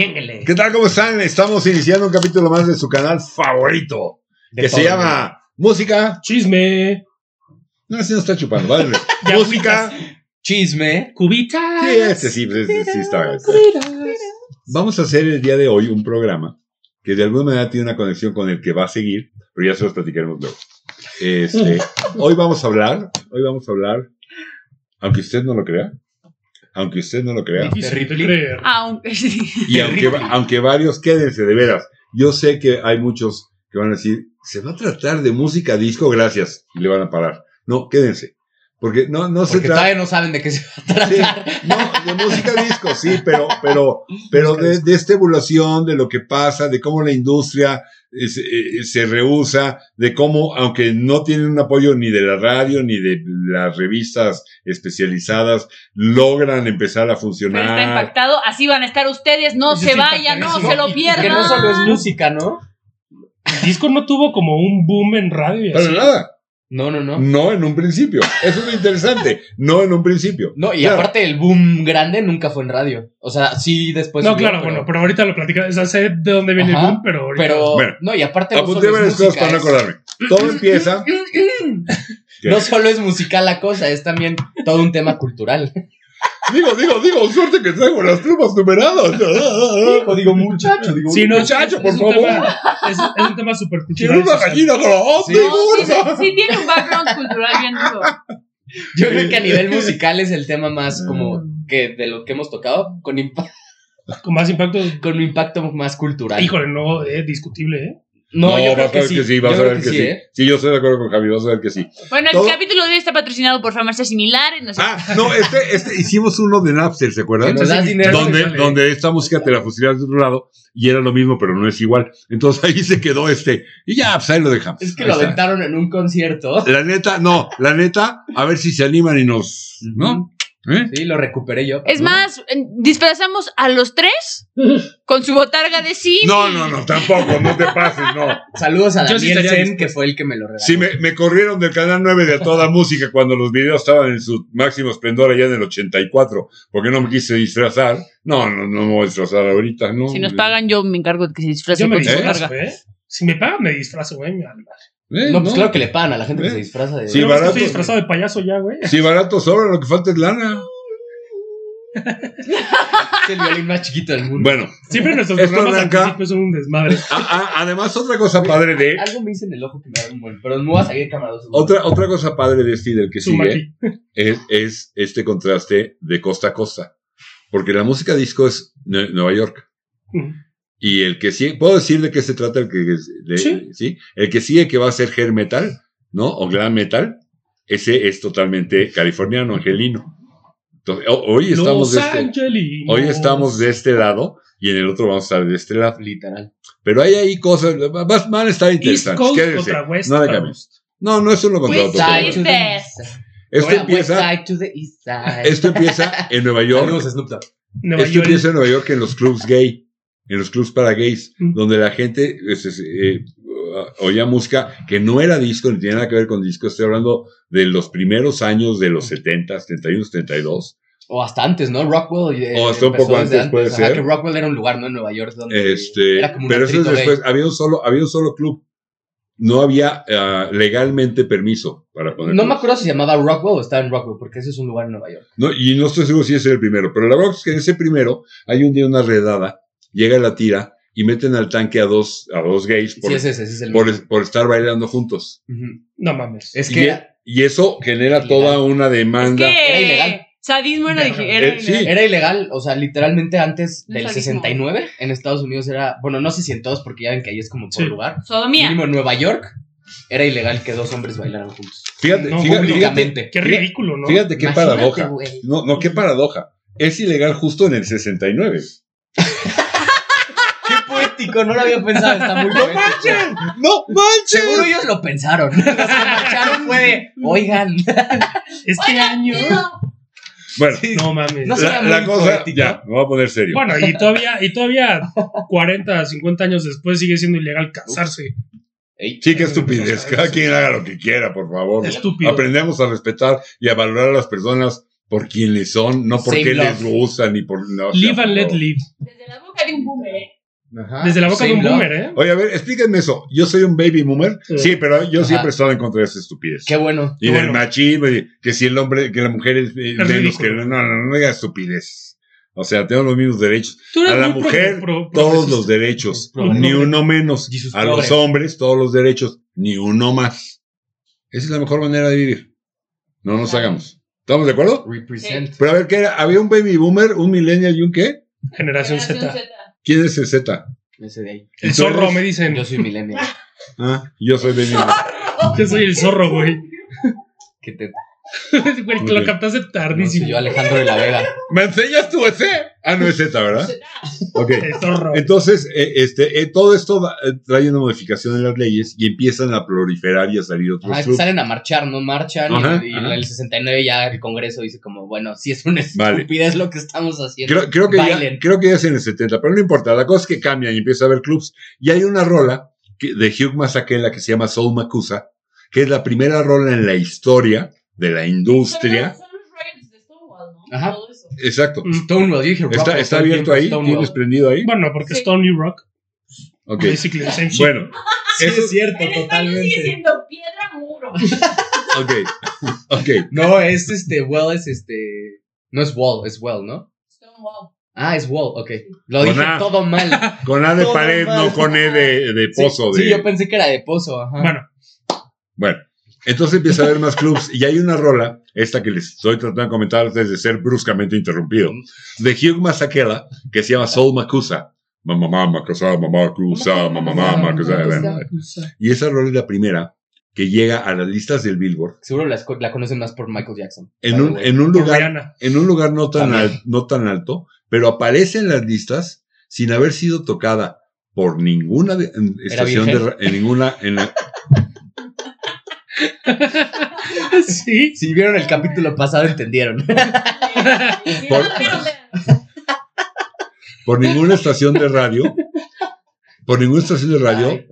Ñénguele. ¿Qué tal? ¿Cómo están? Estamos iniciando un capítulo más de su canal favorito, De que se llama Música. Chisme. No, así no está chupando, vale. Música. Chisme. Cubitas. Sí, este sí, este sí está. Vamos a hacer el día de hoy un programa que de alguna manera tiene una conexión con el que va a seguir, pero ya se los platicaremos luego. Este, hoy vamos a hablar, hoy vamos a hablar, aunque usted no lo crea, aunque usted no lo crea, Terrible. Aunque y aunque, va- aunque varios quédense de veras. Yo sé que hay muchos que van a decir, se va a tratar de música disco, gracias, y le van a parar. No, quédense. Porque no, no se Porque trata. todavía no saben de qué se va a Sí, no, de música disco, sí, pero, pero, pero de, de esta evolución, de lo que pasa, de cómo la industria eh, se, eh, se rehúsa, de cómo, aunque no tienen un apoyo ni de la radio ni de las revistas especializadas, logran empezar a Pero está funcionar. impactado. Así van a estar ustedes. No Eso se vayan, no se lo pierdan. Que no solo es música, ¿no? El disco no tuvo como un boom en radio y Para así. nada, No, no, no. no en un principio. Eso es lo interesante, no en un principio. No, y Claro. aparte el boom grande nunca fue en radio. O sea, sí después. no, subió, claro, bueno, pero ahorita lo platicas. O sea, sé de dónde viene Ajá, el boom, pero ahorita. Pero, Bueno, no, y aparte no Apunté es varias cosas para no es- acordarme. Todo empieza. No solo es musical la cosa, es también todo un tema cultural. Digo, digo, digo, suerte que traigo las plumas numeradas. Hijo, digo muchacho, digo Sí, no, muchacho, es, por favor. tema- es, es un tema súper Quiero cultural. una social. gallina grande, Sí. No, sí, sí tiene un background cultural bien duro. Yo creo que a nivel musical es el tema más como que de lo que hemos tocado con, impa- Con más impacto. con un impacto más cultural. Híjole, no, es discutible, ¿eh? No, yo vas creo a ver sí. que sí, vas yo a ver que sí. ¿eh? Sí, yo estoy de acuerdo con Javi, vas a ver que sí. Bueno, el Todo- capítulo de hoy está patrocinado por farmacias similares. No sé. Ah, no, este, este, hicimos uno de Napster, ¿se acuerdan? Que nos das dinero. Donde, Vale. donde esta música te la fusilas de otro lado y era lo mismo, pero no es igual. Entonces ahí se quedó este. Y ya, pues ahí lo dejamos. Es que Ahí lo está. aventaron en un concierto. La neta, no, la neta, a ver si se animan y nos. ¿No? ¿Eh? Sí, lo recuperé yo. Es ¿no? más, disfrazamos a los tres con su botarga de sí. No, no, no, tampoco, no te pases, no. Saludos a Yo Daniel que fue el que me lo regaló. Sí, me, me corrieron del canal 9 de a toda música cuando los videos estaban en su máximo esplendor allá en el 84, porque no me quise disfrazar. No, no, no me voy a disfrazar ahorita, no. Si nos pagan, yo me encargo de que se disfrace Yo me con su botarga. ¿eh? Si me pagan, me disfrazo, güey. vale madre. Eh, No, pues claro que le pagan a la gente que ¿Eh? se disfraza de. Sí, Yo barato. estoy disfrazado de payaso ya, güey. Si barato sobra, lo que falta es lana. Es el violín más chiquito del mundo. Bueno, Siempre nuestros Esto programas al principio son un desmadre. a- a- además otra cosa padre de... Algo me hice en el ojo que me da un buen. Pero me voy a dos segundos. Otra, otra cosa padre de este y del que sigue Sumaki. es, es este contraste de costa a costa. Porque la música disco es Nue- Nueva York. Y el que sigue, ¿puedo decir de qué se trata el que de- Sí. sí? El que sigue que va a ser hair metal, ¿no? O glam metal, ese es totalmente californiano, angelino. Entonces, ho- hoy estamos Los de este, hoy estamos de este lado y en el otro vamos a estar de este lado. Literal. Pero hay ahí cosas, van a estar East interesantes. Contra West no cambien. No, no es uno contra West otro. side pero- to the east side. Esto west empieza, esto empieza en Nueva York. Nueva Esto York. empieza en Nueva York en los clubs gay, en los clubs para gays, Mm. donde la gente es- es, eh, uh, oía música que no era disco, ni tenía nada que ver con disco. Estoy hablando de los primeros años de los 70, 71, 72. O hasta antes, ¿no? Rockwell. eh, O hasta un poco desde antes, puede Ajá, ser. que Rockwell era un lugar, ¿no? En Nueva York, donde Este, era como pero eso es después, había un solo, había un solo club. No había ah, legalmente permiso para poner. No me acuerdo si se llamaba Rockwell o estaba en Rockwell, porque ese es un lugar en Nueva York. No, y no estoy seguro si ese es el primero, pero la verdad es que en ese primero hay un día una redada, llega la tira y meten al tanque a dos, a dos gays por, sí, ese, ese, ese es el por, mismo. por estar bailando juntos. No mames. Es Y, que e- y eso genera toda una Es demanda. que Era ilegal. sadismo era, Era- era eh, sí. era ilegal, o sea, literalmente antes No del sabía 69 en Estados Unidos era, bueno, no sé si en todos, porque ya ven que ahí es como por Sí. lugar. Sodomía. Mínimo en Nueva York era ilegal que dos hombres bailaran juntos. Fíjate, No, fíjate. Qué ridículo, ¿no? fíjate qué Imagínate, paradoja. No, no, qué paradoja. Es ilegal justo en el 69. Poético, no lo había pensado, está muy poético. ¡No manches! Seguro ellos lo pensaron. Los que marcharon fue de, oigan, Este año. Bueno, No mames. No la, muy la cosa, poético. ya, me voy a poner serio. Bueno, y todavía, y todavía 40, 50 años después sigue siendo ilegal casarse. Ey, Sí, qué estupidez. Cada quien haga lo que quiera, por favor. Estúpido. Aprendemos a respetar y a valorar a las personas por quienes son, no por Same qué love. les gustan ni por. No, o sea, Live and por let favor. live. Desde la boca de un boomer, ¿eh? Ajá. Desde la boca de un love. boomer, ¿eh? Oye, a ver, explíquenme eso. Yo soy un baby boomer. Sí. Sí, pero yo Ajá. siempre he estado en contra de esa estupidez. Qué bueno. Y Qué del bueno. machismo, y que si el hombre, que la mujer es, eh, menos que. No, no, no, no diga estupidez. O sea, tenemos los mismos derechos. A la mujer, pro- pro- todos los derechos. Ni uno menos. Jesus A los hombres, todos los derechos. Ni uno más. Esa es la mejor manera de vivir. No nos hagamos. ¿Estamos de acuerdo? Represent. Pero a ver, ¿qué era? ¿Había un baby boomer, un millennial y un qué? Generación Generación Z. ¿Quién es el Z? Ese de ahí. El ¿Y tú zorro, eres? me dicen. Yo soy millennial. Ah, yo soy boomer. Yo soy el zorro, güey. ¿Qué te Güey, lo captaste no, tardísimo. yo, Alejandro de la Vega. ¿Me enseñas tu ese? Ah, no es Z, ¿verdad? Ok. Entonces, eh, este, eh, todo esto va- eh, trae una modificación en las leyes y empiezan a proliferar y a salir otros Ajá, salen a marchar, no marchan. y- Ajá, y, en el 69 ya el Congreso dice como, bueno, si es una Vale. estupidez lo que estamos haciendo. Creo, creo que ya, Bailen. creo que ya es en el 70, pero no importa. La cosa es que cambian y empieza a haber clubs. Y hay una rola que- de Hugh Masekela que se llama Soul Makusa, que es la primera rola en la historia de la industria. Son los riots de Stonewall, ¿no? Ajá. Todo eso. Exacto. Mm. Stonewall, yo dije rock, ¿Está, está abierto ahí? Stonewall. ¿Tienes prendido ahí? Bueno, porque Sí. Stone New Rock. Ok. Basically the same shit. Bueno, Sí, eso, es cierto, En español sigue siendo piedra muro. ok. Ok. No, es este, well es este. No es wall, es well, ¿no? Stonewall. Ah, es wall, ok. Lo Con dije A. todo mal. Con A de Todo pared, mal. no con E de, de pozo. Sí, de... sí, yo pensé que era de pozo, ajá. Bueno, Bueno, entonces empieza a haber más clubs y hay una rola, esta que les estoy tratando de comentar antes de ser bruscamente interrumpido, de Hugh Masekela, que se llama Soul Makusa. Mamá, mamá, Makusa, mamá, Makusa, mamá, mamá. Y esa rola es la primera que llega a las listas del Billboard Seguro la, conocen más por Michael Jackson. en un, en lugar, en un lugar no tan, al- no tan alto, pero aparece en las listas sin haber sido tocada por ninguna estación de, en ninguna, en la- Sí. Si vieron el capítulo pasado, entendieron. Por- por ninguna estación de radio, por ninguna estación de radio, Ay,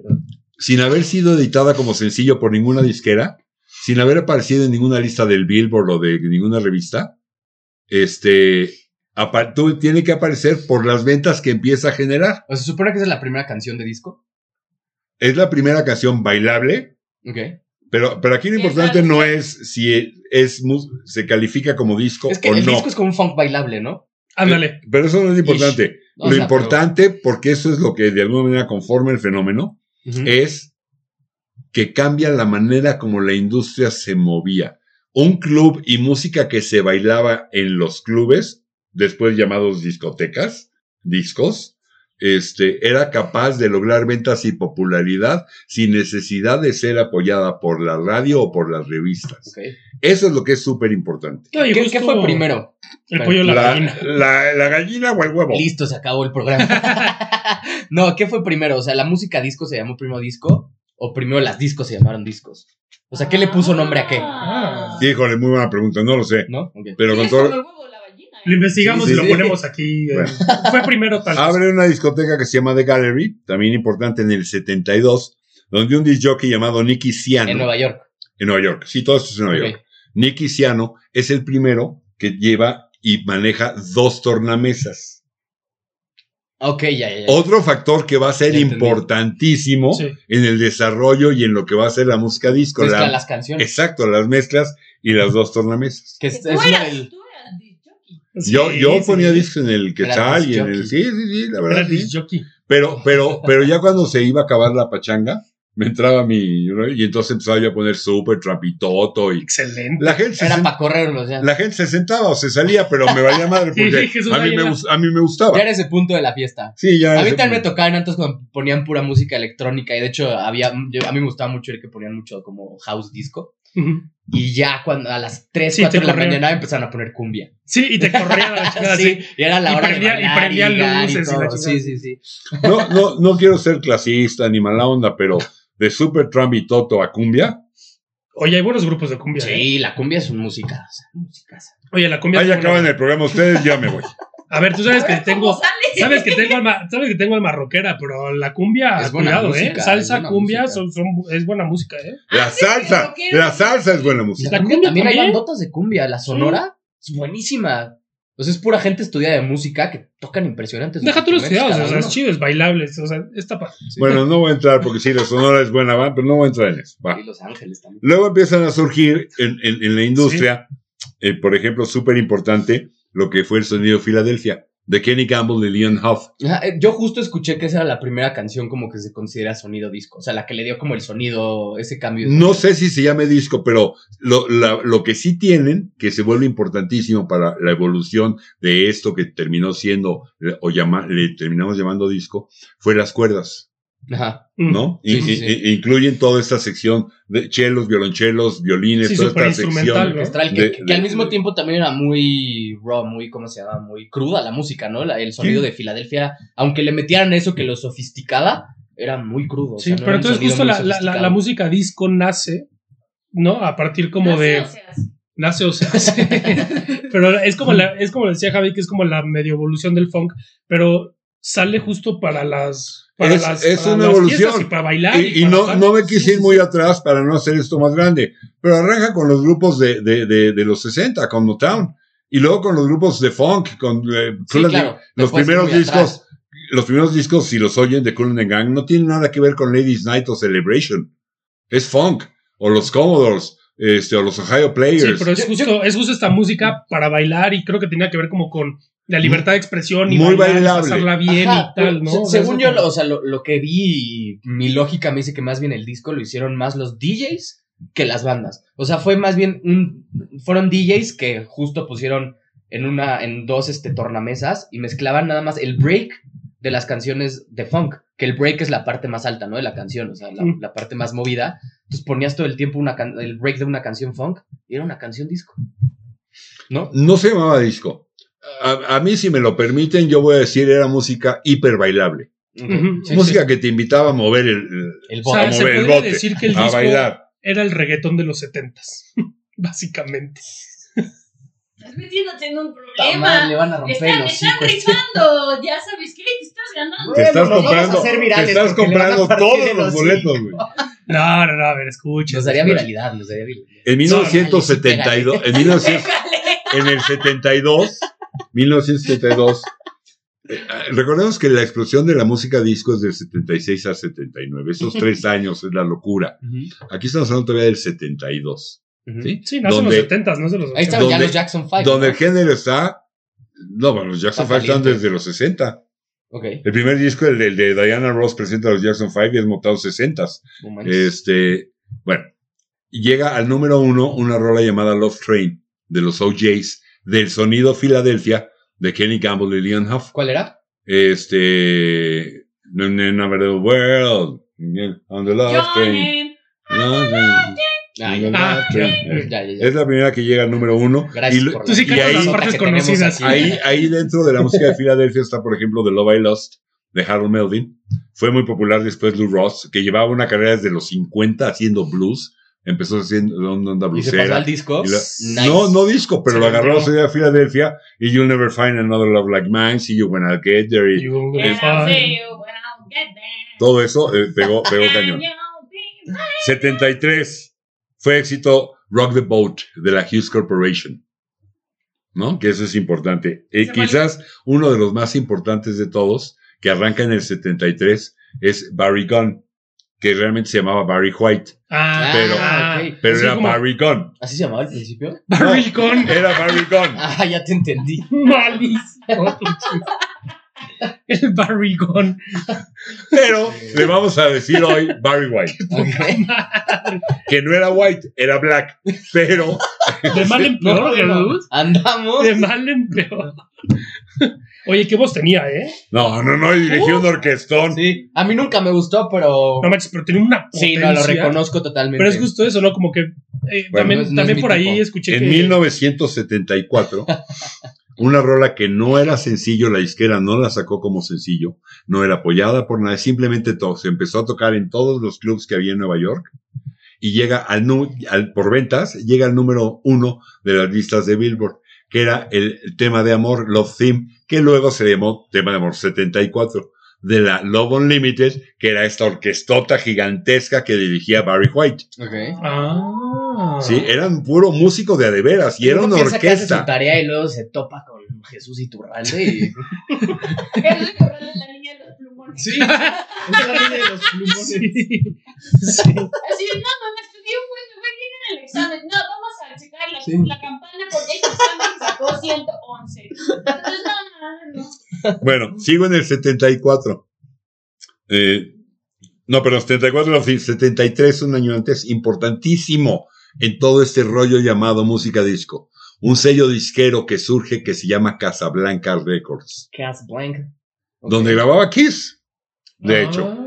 sin haber sido editada como sencillo por ninguna disquera, sin haber aparecido en ninguna lista del Billboard o de ninguna revista, este, tiene que aparecer por las ventas que empieza a generar. O sea, se supone que esa es la primera canción de disco. Es la primera canción bailable, Ok. Pero, pero aquí lo importante no es si es, se califica como disco Es que o el no. disco es como un funk bailable, ¿no? Ándale. Pero eso no es importante. O lo sea, importante, porque eso es lo que de alguna manera conforma el fenómeno, es que cambia la manera como la industria se movía. Un club y música que se bailaba en los clubes, después llamados discotecas, discos, este, era capaz de lograr ventas y popularidad sin necesidad de ser apoyada por la radio o por las revistas. Eso es lo que es súper importante. ¿Qué, fue primero? El pollo o la, La, gallina. la- la gallina o el huevo. Listo, se acabó el programa. no, ¿qué fue primero? O sea, ¿la música disco se llamó primero disco? ¿O primero las discos se llamaron discos? O sea, ¿qué le puso nombre a qué? Ah. Híjole, muy buena pregunta, no lo sé. ¿No? Ok. Pero con todo. Lo investigamos Sí, y lo sí. ponemos aquí. Bueno. Fue primero tal. Abre una discoteca que se llama The Gallery, también importante en el 72, donde un disc jockey llamado Nicky Ciano. En Nueva York. en Nueva York. Sí, todo esto es en Nueva. York. Nicky Ciano es el primero que lleva y maneja dos tornamesas. Ok, ya, ya, ya. Otro factor que va a ser importantísimo Sí. en el desarrollo y en lo que va a ser la música disco. Mezcla la- las canciones. exacto, las mezclas y las dos tornamesas. Que es, es del- tú eras disc jockey. Sí, yo yo sí, ponía sí. discos en el Quetzal y en el... Sí, sí, sí, la Era verdad. sí. Pero, pero, pero ya cuando se iba a acabar la pachanga, me entraba mi, y entonces empezaba yo a poner súper trapitoto y Excelente. la gente, se Era sen- para correrlos ya. la gente se sentaba o se salía, pero me valía madre porque a mí, me, a mí me gustaba. Ya era ese punto de la fiesta. Sí, ya. A mí también me tocaban antes cuando ponían pura música electrónica y de hecho había, yo- a mí me gustaba mucho el que ponían mucho como house disco Y ya cuando a las 3, Sí, 4 te de la corrían. mañana empezaron a poner cumbia. Sí, y te corría la chingada sí, así. y era la Y hora prendía- de y bailar prendía ligar luces y la todo. chingada. Sí, sí, sí. No, no, no quiero ser clasista ni mala onda, pero de Super Trump y Toto a Cumbia, Oye, hay buenos grupos de cumbia. ¿eh? Sí, la cumbia es un musicazo. musicazo. Oye, la cumbia. ahí acaban el programa ustedes, ya me voy. A ver, tú sabes que ¿Cómo tengo. Sabes que tengo alma, sabes que tengo alma rockera, pero la cumbia, Es buena cuidado, música, ¿eh? es Salsa, buena cumbia, música. son, son- es buena música, ¿eh? La Ah, sí, salsa, la salsa es buena música. La ¿La cumbia también hay bandotas de cumbia. La sonora Es buenísima. O sea, es pura gente estudiada de música que tocan impresionantes. Deja tú los estudiados, o sea, es chido, es bailable, o sea, está sí. Bueno, no voy a entrar porque sí, la sonora es buena, va, pero no voy a entrar en eso. va. Y Los Ángeles también. Luego empiezan a surgir en, en- en la industria, eh, por ejemplo, súper importante, lo que fue el sonido Filadelfia, de Kenny Campbell y Leon Huff. Eh, Yo justo escuché que esa era la primera canción como que se considera sonido disco. O sea, la que le dio como el sonido, ese cambio. de No sé si se llame disco, pero lo, la- lo que sí tienen, que se vuelve importantísimo para la evolución de esto que terminó siendo, eh, o llama, le terminamos llamando disco, fue las cuerdas. Ajá. Mm. ¿no? Sí, Y- sí, y- sí. y- incluyen toda esta sección de chelos, violonchelos, violines, Sí, toda esta instrumental, sección. ¿no? Orquestral, que, De- que de- al mismo de- tiempo también era muy raw, muy, ¿cómo se llama? Muy cruda la música, ¿no? La- el sonido Sí. de Filadelfia, aunque le metieran eso que lo sofisticaba, era muy crudo. o Sí, sea, no pero entonces justo la, la- la- sofisticado. la música disco nace, ¿no? A partir como Nace, de... o sea. Nace o se hace. pero es como, la, es como decía Javi, que es como la medio evolución del funk, pero sale justo para las... Para Es- las, es para una las evolución. Y para bailar. Y, y para no, no me quise ir muy atrás para no hacer esto más grande, pero arranca con los grupos de, de, de, de los 60, con Motown, y luego con los grupos de funk, con eh, Sí, claro, los primeros discos. atrás. Los primeros discos, si los oyen de Cool and the Gang, no tienen nada que ver con Ladies Night o Celebration. Es funk. O los Commodores, este, o los Ohio Sí, Players. pero es justo, es justo esta música para bailar y creo que tenía que ver como con la libertad de expresión y Muy bailar, pasarla bien Ajá, y tal, ¿no? se- O sea, según yo, como- o sea, lo, lo que vi, mi lógica me dice que más bien el disco lo hicieron más los DJs que las bandas. O sea, fue más bien un, fueron DJs que justo pusieron en una, en dos este tornamesas y mezclaban nada más el break de las canciones de funk, que el break es la parte más alta, ¿no? De la canción, o sea, la, Mm. la parte más movida. Entonces ponías todo el tiempo una can- el break de una canción funk y era una canción disco. ¿No? No se llamaba disco. A, a mí, si me lo permiten, yo voy a decir era música hiper bailable. Sí, música que te invitaba a mover el, el- O sea, a se mover el bote, decir que el a disco bailar. era el reggaetón de los setentas, básicamente. Estás metiéndote en un le problema. van a romper Están, los están rifando. Ya sabes qué, te estás ganando. Te estás comprando, hacer te virales estás comprando todos los boletos, güey. No, no, no, a ver, escucha. Nos daría viralidad, nos daría viralidad. En 1972, en, 1900 Pégale. en el 72, 1972, eh, recordemos que la explosión de la música disco es del 76 al 79. Esos tres años es la locura. Aquí estamos hablando todavía del 72. ¿Sí? Sí, nace en los Donde- setentas, no es de los Ahí están ochentas. ya Donde- los Jackson 5. donde el género está. No, bueno, los Jackson Está 5 están desde los 60. Ok, El primer disco, el de, el de Diana Ross, presenta a los Jackson 5 y es montado 60. no manches. Este, bueno, llega al número uno una rola llamada Love Train de los OJs del sonido Filadelfia de Kenny Campbell y Leon Huff. ¿Cuál era? Este, Never the World, on the Love Train. Ah, Ah, ya, ya, ya. Es la primera que llega al número uno. Gracias Y por Tú sí la cantas las partes conocidas. Ahí, ahí dentro de la música de Filadelfia está, por ejemplo, The Love I Lost de Harold Melvin. Fue muy popular después Lou Ross, que llevaba una carrera desde los 50 haciendo blues. Empezó haciendo onda Y se pasó al disco. Y la- Nice. No, no disco, pero Se lo agarró a ciudad de Filadelfia y You'll Never Find Another Love Like Mine, See You When I Get There. y You will Yeah, find- see you when I get there. todo eso eh, pegó, pegó cañón. And you'll be mine. 73 fue éxito Rock the Boat de la Hughes Corporation. ¿No? Que eso es importante. Eh, quizás uno de los más importantes de todos, que arranca en el 73, es Barry Gunn, que realmente se llamaba Barry White, Ah, pero- ah, ok. pero era como- Barry Gunn. ¿Así se llamaba al principio? Barry Gunn. Era Barry Gunn. Ah, ya te entendí. Malísimo. El Barry Gunn. Pero le vamos a decir hoy Barry White, que no era White, era Black, pero De mal en peor, Jesús. Andamos. De mal en peor. Oye, qué voz tenía, ¿eh? no, no, no, y dirigió un orquestón. Sí. A mí nunca me gustó, pero. No manches, pero tenía una Sí, no, lo reconozco totalmente. Pero es justo eso, ¿no? Como que eh, Bueno, también, no es- no también es por ahí escuché En que 1974, una rola que no era sencillo, la disquera no la sacó como sencillo, no era apoyada por nadie, simplemente to- se empezó a tocar en todos los clubs que había en Nueva York y llega al, al- por ventas, llega al número uno de las listas de Billboard, que era el tema de amor, Love Theme, que luego se llamó tema de amor 74. De la Love Unlimited, que era esta orquestota gigantesca que dirigía Barry White. Ok. Ah. Sí, eran puro músico de a de veras y era una piensa que hace su orquesta. tarea y luego se topa con Jesús Iturralde y... Es la niña de los plumones. Sí, es la niña de los plumones. Sí. Sí. Así, no, mamá, estudié un buen, me fue bien en el examen. No, vamos a checar la, Sí. la campana porque este examen sacó 111. Entonces, no, no, no. Bueno, sigo en el 74. Eh, no, perdón, 74, no, sí, 73, un año antes, importantísimo en todo este rollo llamado música disco. Un sello disquero que surge que se llama Casablanca Records, Casablanca. Ok. donde grababa Kiss. De hecho, Ah,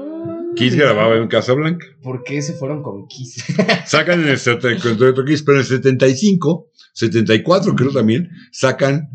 Kiss grababa en Casablanca. ¿Por qué se fueron con Kiss? Sacan en el 74 Kiss, pero en el 75, 74 creo también, sacan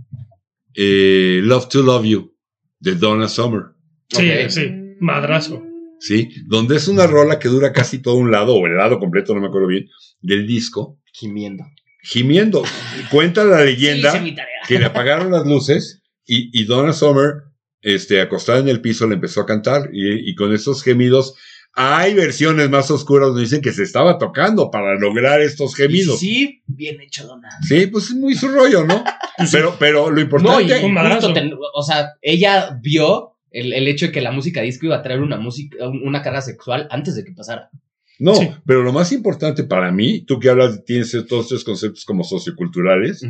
eh, Love to Love You de Donna Summer. Sí, sí. Madrazo. ¿sí? Donde es una rola que dura casi todo un lado, o el lado completo, no me acuerdo bien, del disco, Gimiendo. gimiendo. Cuenta la leyenda Sí, que le apagaron las luces y, y Donna Summer, este, acostada en el piso, le empezó a cantar y, y con esos gemidos. Hay versiones más oscuras donde dicen que se estaba tocando para lograr estos gemidos. Sí, Sí, bien hecho, Donna. pues es muy su rollo, ¿no? Pero, pero lo No, y importante. Justo ten- o sea, ella vio el, el hecho de que la música disco iba a traer una música, un- una carga sexual antes de que pasara. No, Sí. pero lo más importante para mí, tú que hablas, tienes todos estos conceptos como socioculturales,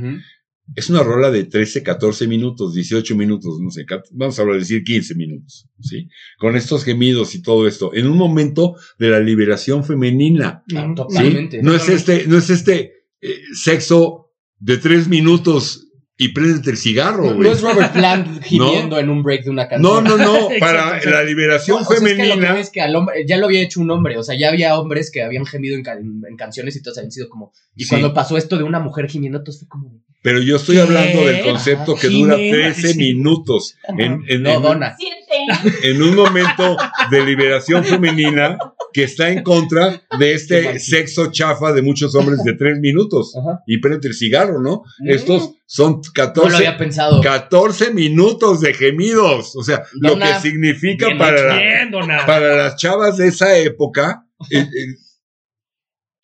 Es una rola de 13, 14 minutos, 18 minutos, no sé, vamos a hablar, decir 15 minutos, ¿sí? Con estos gemidos y todo esto, en un momento de la liberación femenina, Ah, Mm. top- ¿sí? Totalmente. No es este, no es este eh, sexo de 3 minutos y préndete el cigarro, No, güey. no es Robert Plant gimiendo en un break de una No, canción. no, no, Exacto, para exacto. la liberación No, o sea, es que lo que femenina. es que al hombre, ya lo había hecho un hombre, o sea, ya había hombres que habían gemido en, ca- en- en canciones y todos habían sido como. Y Sí. cuando pasó esto de una mujer gimiendo, todos fue como. Pero yo estoy ¿Qué? hablando del concepto que dura Jimena, 13 sí. minutos. En, en- No, en-. Siente. en un momento de liberación femenina que está en contra de este sexo chafa de muchos hombres de tres minutos. Ajá. Y prende el cigarro, ¿no? Mm. Estos son No lo 14, había pensado. 14 minutos de gemidos. O sea, lo que significa para, la- para las chavas de esa época. eh, eh,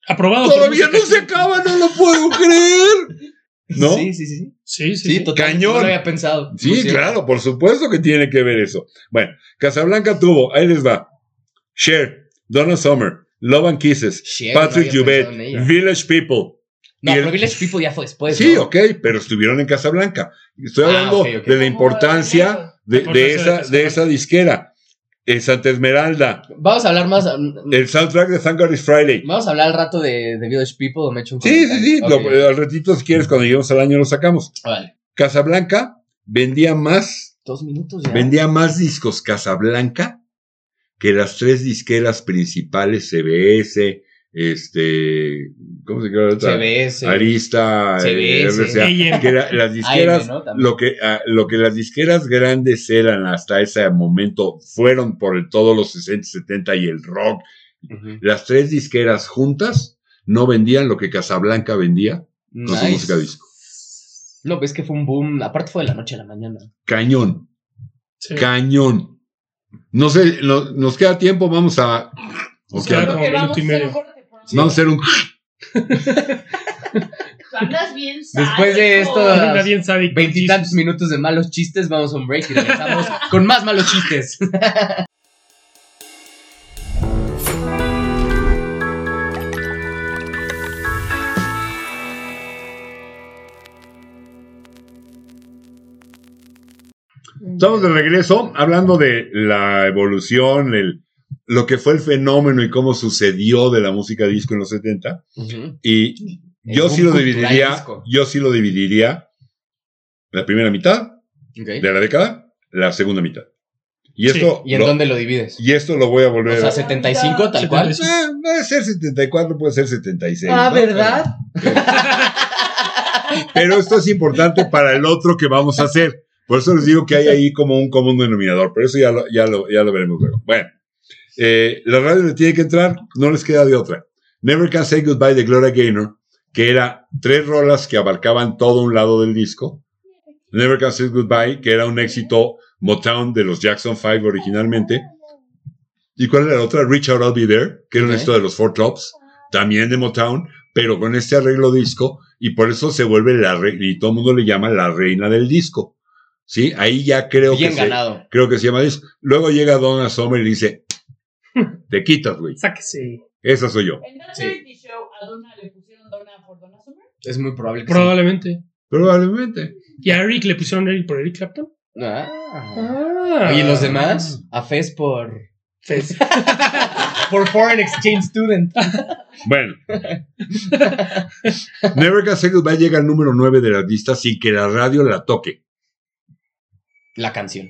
Aprobado. todavía no se acaba, no lo puedo creer. ¿No? Sí, sí, sí. sí. Sí, sí. Sí, sí. total. Cañón. No lo había pensado. Sí, claro, por supuesto que tiene que ver eso. Bueno, Casablanca tuvo, ahí les va. Cher, Donna Summer, Love and Kisses, Patrick no Juvet. Village People. No, el- pero Village People ya fue después. sí, ¿no? ok, pero estuvieron en Casablanca. Estoy Ah, hablando de la importancia de, La de importancia de esa, de esa disquera. En Santa Esmeralda, Vamos a hablar más. mm, el soundtrack de Thank God It's Friday. Vamos a hablar al rato de, de Village People o me echo un Sí, sí, sí. lo- Ok. al ratito, si quieres, cuando lleguemos al año, lo sacamos. Vale. Casablanca vendía más Dos minutos ya. Vendía más discos Casablanca que las tres disqueras principales, CBS, este, ¿cómo se llama? la otra? CBS. Arista, eh, CBS. RCA, AM. que era- las disqueras, AM, ¿no? También. lo que, ah, lo que las disqueras grandes eran hasta ese momento, fueron por el- todos los 60, 70 y el rock. Las tres disqueras juntas no vendían lo que Casablanca vendía con su Nice. música disco. No, pues que fue un boom. Aparte fue de la noche a la mañana. Cañón. Sí. Cañón. No sé, no- nos queda tiempo, vamos a. Nos ok, queda vamos como Porque minuto vamos y a hacer medio. un corte. por a hacer un. Tú andas bien Después de sádico. esto- Anda bien sádico. Veintitantos minutos de malos chistes, vamos a un break y regresamos con más malos chistes. Estamos de regreso hablando de la evolución, el, lo que fue el fenómeno y cómo sucedió de la música disco en los 70. Y El yo sí lo dividiría, disco. yo sí lo dividiría la primera mitad de la década, la segunda mitad. Y Sí, esto, ¿Y en lo, dónde lo divides? y esto lo voy a O volver sea, a... 75 tal cual. 75. Ah, puede ser 74, puede ser 76. Ah, ¿no? ¿verdad? Pero esto es importante para el otro que vamos a hacer. Por eso les digo que hay ahí como un común denominador. Pero eso ya lo, ya lo, ya lo veremos luego. Bueno, eh, la radio le tiene que entrar, no les queda de otra. Never Can Say Goodbye de Gloria Gaynor, que era tres rolas que abarcaban todo un lado del disco. Never Can Say Goodbye, que era un éxito Motown de los Jackson 5 originalmente. ¿Y cuál era la otra? Richard I'll Be There, que era un éxito de los Four Tops, también de Motown, pero con este arreglo disco, y por eso se vuelve la y todo el mundo le llama la reina del disco. ¿Sí? Ahí ya creo Bien que se, ganado. creo que se llama disco. Luego llega Donna Summer y dice, te quitas, güey. Sáquese. Esa soy yo. En That Sí. 70 Show a Donna le pusieron Donna por Donna Summer. Es muy probable que Probablemente. Probablemente. ¿Y a Eric le pusieron Eric por Eric Clapton? sí. Ah. Ah. ¿y los demás? A Fez por. Fez. Por Foreign Exchange Student. Bueno. Never Can Say Goodbye llega al número 9 de la lista sin que la radio la toque. La canción.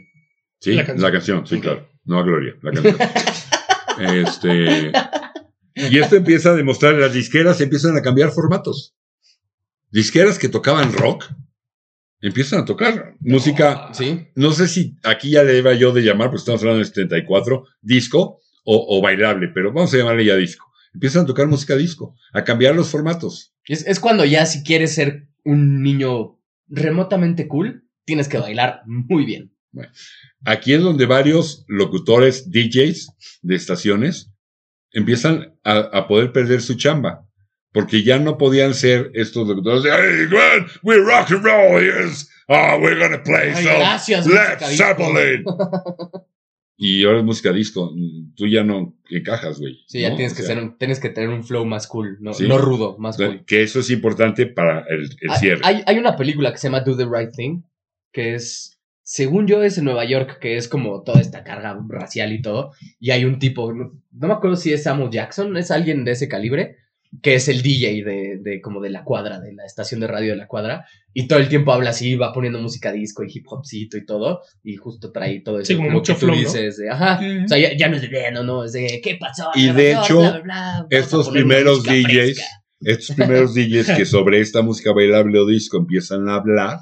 ¿Sí? La La canción. canción, sí, claro. No a Gloria, la canción. este. Y esto empieza a demostrar, las disqueras empiezan a cambiar formatos. Disqueras que tocaban rock empiezan a tocar música, Sí. no sé si aquí ya le iba yo de llamar, porque estamos hablando de 74, disco o, o bailable, pero vamos a llamarle ya disco. Empiezan a tocar música disco, a cambiar los formatos. Es, es cuando ya si quieres ser un niño remotamente cool, tienes que bailar muy bien. Aquí es donde varios locutores, DJs de estaciones, empiezan a, a poder perder su chamba. Porque ya no podían ser estos locutores de, hey, man, we rock and roll, yes. Ah, we're gonna play Ay, some gracias, Led. Zeppelin. y ahora es música disco. Tú ya no encajas, güey. Sí, ya ¿no? tienes O que, sea, ser un- tienes que tener un flow más cool, no, Sí. no rudo, más cool. Que eso es importante para el, el Hay- cierre. Hay, hay una película que se llama Do the Right Thing, que es, según yo, es en Nueva York, que es como toda esta carga racial y todo. Y hay un tipo, no, no me acuerdo si es Samuel Jackson, es alguien de ese calibre, que es el DJ de, de como de la cuadra, de la estación de radio de la cuadra. Y todo el tiempo habla así, va poniendo música disco y hip hopcito y todo. Y justo trae todo eso. Sí, como mucho que tú flow, ¿no? dices de, ajá. O sea, ya, ya no es de, no, no, es de, ¿qué pasó? Y de York? hecho, Bla, Estos primeros DJs, fresca. Estos primeros DJs que sobre esta música bailable o disco empiezan a hablar,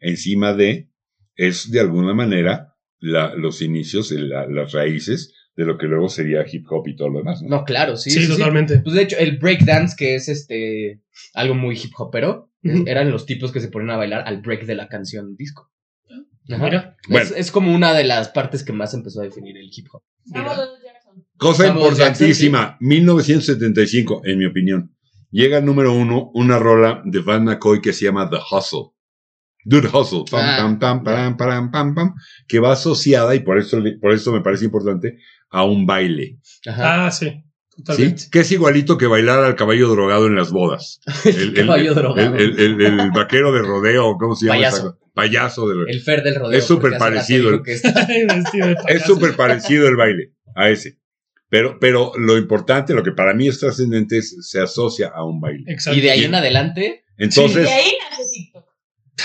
encima de, es de alguna manera la- los inicios, la- las raíces de lo que luego sería hip hop y todo lo demás. ¿no? No, claro, sí. Sí, sí, sí. totalmente. Pues de hecho, el breakdance, que es este algo muy hip hopero, Ujú. eran los tipos que se ponen a bailar al break de la canción disco. Ajá. Mira. Es, Bueno. es como una de las partes que más empezó a definir el hip hop. Cosa importantísima, 1975, en mi opinión. Llega al número uno una rola de Van McCoy que se llama The Hustle. Dude Hustle, pam, Ah. pam, pam, pam, pam, pam, pam, que va asociada, y por eso, por eso me parece importante, a un baile. Ajá. Ah, sí. ¿sí? Totalmente. Que es igualito que bailar al caballo drogado en las bodas. El, el- Caballo el- drogado. el- el- el vaquero de rodeo, ¿cómo se llama? Payaso. Payaso de rodeo. El Fer del rodeo. Es súper parecido dijo el- que está- Vestido de Es súper parecido el baile a ese. Pero, pero lo importante, lo que para mí es trascendente, es se asocia a un baile. Exacto. Y de ahí en adelante, Entonces, De ahí nace TikTok.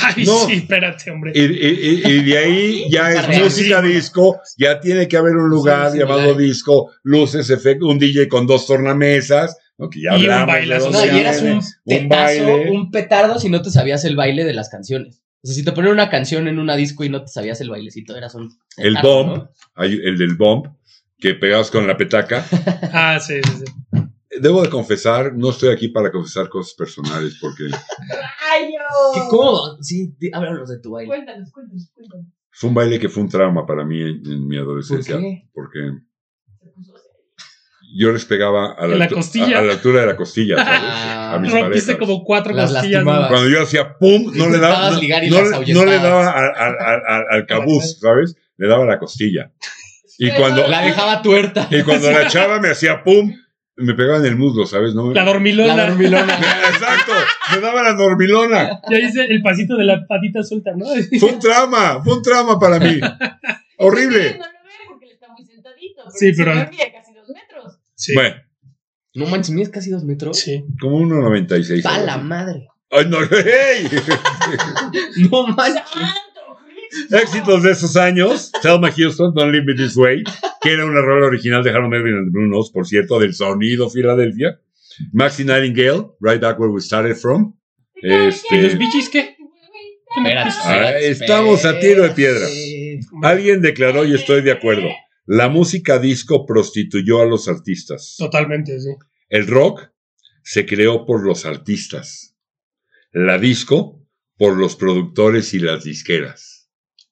Ay, No. sí, espérate, hombre. y, y- y- y de ahí ya es Arreal. música disco, ya tiene que haber un lugar Sí, llamado similar. disco, luces, efectos, un DJ con dos tornamesas, ¿no? que ya Y un hablamos baile no, y eras un un tetazo, baile. un petardo si no te sabías el baile de las canciones. O sea, si te ponían una canción en una disco y no te sabías el bailecito, eras un El petardo, bomb, ¿no? hay el del bomb, que pegados con la petaca. Ah, sí, sí, sí. Debo de confesar, no estoy aquí para confesar cosas personales, porque ¡Ay, yo! Qué cómodo. Sí, háblanos de tu baile. Cuéntanos, cuéntanos, cuéntanos. fue un baile que fue un trauma para mí en, en mi ¿Por adolescencia. qué? Porque Se puso serio. yo les pegaba a la, la a, a la altura de la costilla, ¿sabes? Ah, a mis Rompiste parejas. como cuatro Las costillas. ¿no? lastimabas. Cuando yo hacía pum, no le daba, no, no no le daba al, al, al, al- al cabuz, ¿sabes? Le daba a la costilla. Y cuando, La dejaba tuerta. y cuando la chava me hacía pum, me pegaba en el muslo, ¿sabes? No, La dormilona. La dormilona. Exacto, me daba la dormilona. Ya hice el pasito de la patita suelta, ¿no? Fue un trauma, fue un trauma para mí. Horrible. No lo ven porque él está muy sentadito. Pero Sí, pero- señor mide casi dos metros. Sí. Bueno, No manches, mides casi dos metros. Sí. como 1.96. Pa' algo la madre. Ay, no, ¡hey! No manches. Éxitos de esos años, Thelma Houston, Don't Leave Me This Way, que era una rola original de Harold Melvin and the Blue Notes, por cierto, del sonido Filadelfia. Maxi Nightingale, Right Back Where We Started From. Este- ¿Y los bichis qué? Espérate, Ah, espérate, estamos a tiro de piedra. Alguien declaró, y estoy de acuerdo, la música disco prostituyó a los artistas. Totalmente, sí. El rock se creó por los artistas. La disco por los productores y las disqueras.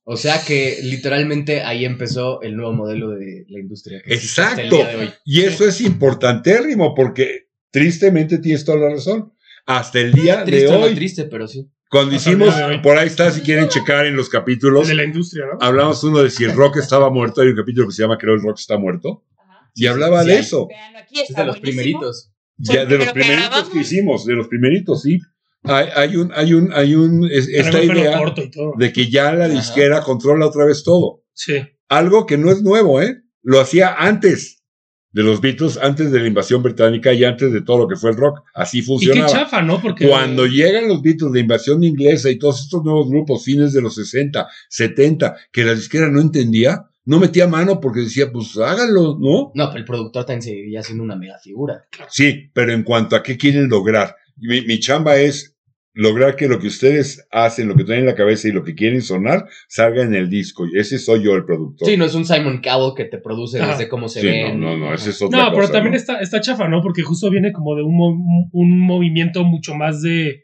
O sea que literalmente ahí empezó el nuevo modelo de la industria. que existe hasta el Exacto. día de hoy. Y eso es importantérrimo porque tristemente tienes toda la razón. Hasta el día Triste de o no hoy, triste, pero sí. cuando Hasta hicimos, hoy. por ahí está, si quieren checar en los capítulos, De la industria, ¿no? hablamos uno de si el rock estaba muerto, hay un capítulo que se llama Creo el rock está muerto, Ajá. y hablaba sí de eso, Veanlo aquí, Es de los buenísimo. primeritos. ya, de los primeritos que hicimos, de los primeritos, sí. Hay, hay un, hay un, hay un, es- esta idea corto y todo. de que ya la Ajá. disquera controla otra vez todo. Sí. Algo que no es nuevo, ¿eh? Lo hacía antes de los Beatles, antes de la invasión británica y antes de todo lo que fue el rock. Así Y qué funcionaba. chafa, ¿no? Porque. Cuando llegan los Beatles, la invasión inglesa y todos estos nuevos grupos, fines de los 60, 70, que la disquera no entendía, no metía mano porque decía, pues háganlo, ¿no? No, pero el productor también seguía siendo una mega figura. Sí, pero en cuanto a qué quieren lograr, mi, mi chamba es lograr que lo que ustedes hacen, lo que traen en la cabeza y lo que quieren sonar, salga en el disco. Y ese soy yo, el productor. Sí, no es un Simon Cowell que te produce Ajá. desde cómo se Sí, ven. no, no, no, ese es No, otra pero también ¿no? está, está chafa, ¿no? Porque justo viene como de un, un movimiento mucho más de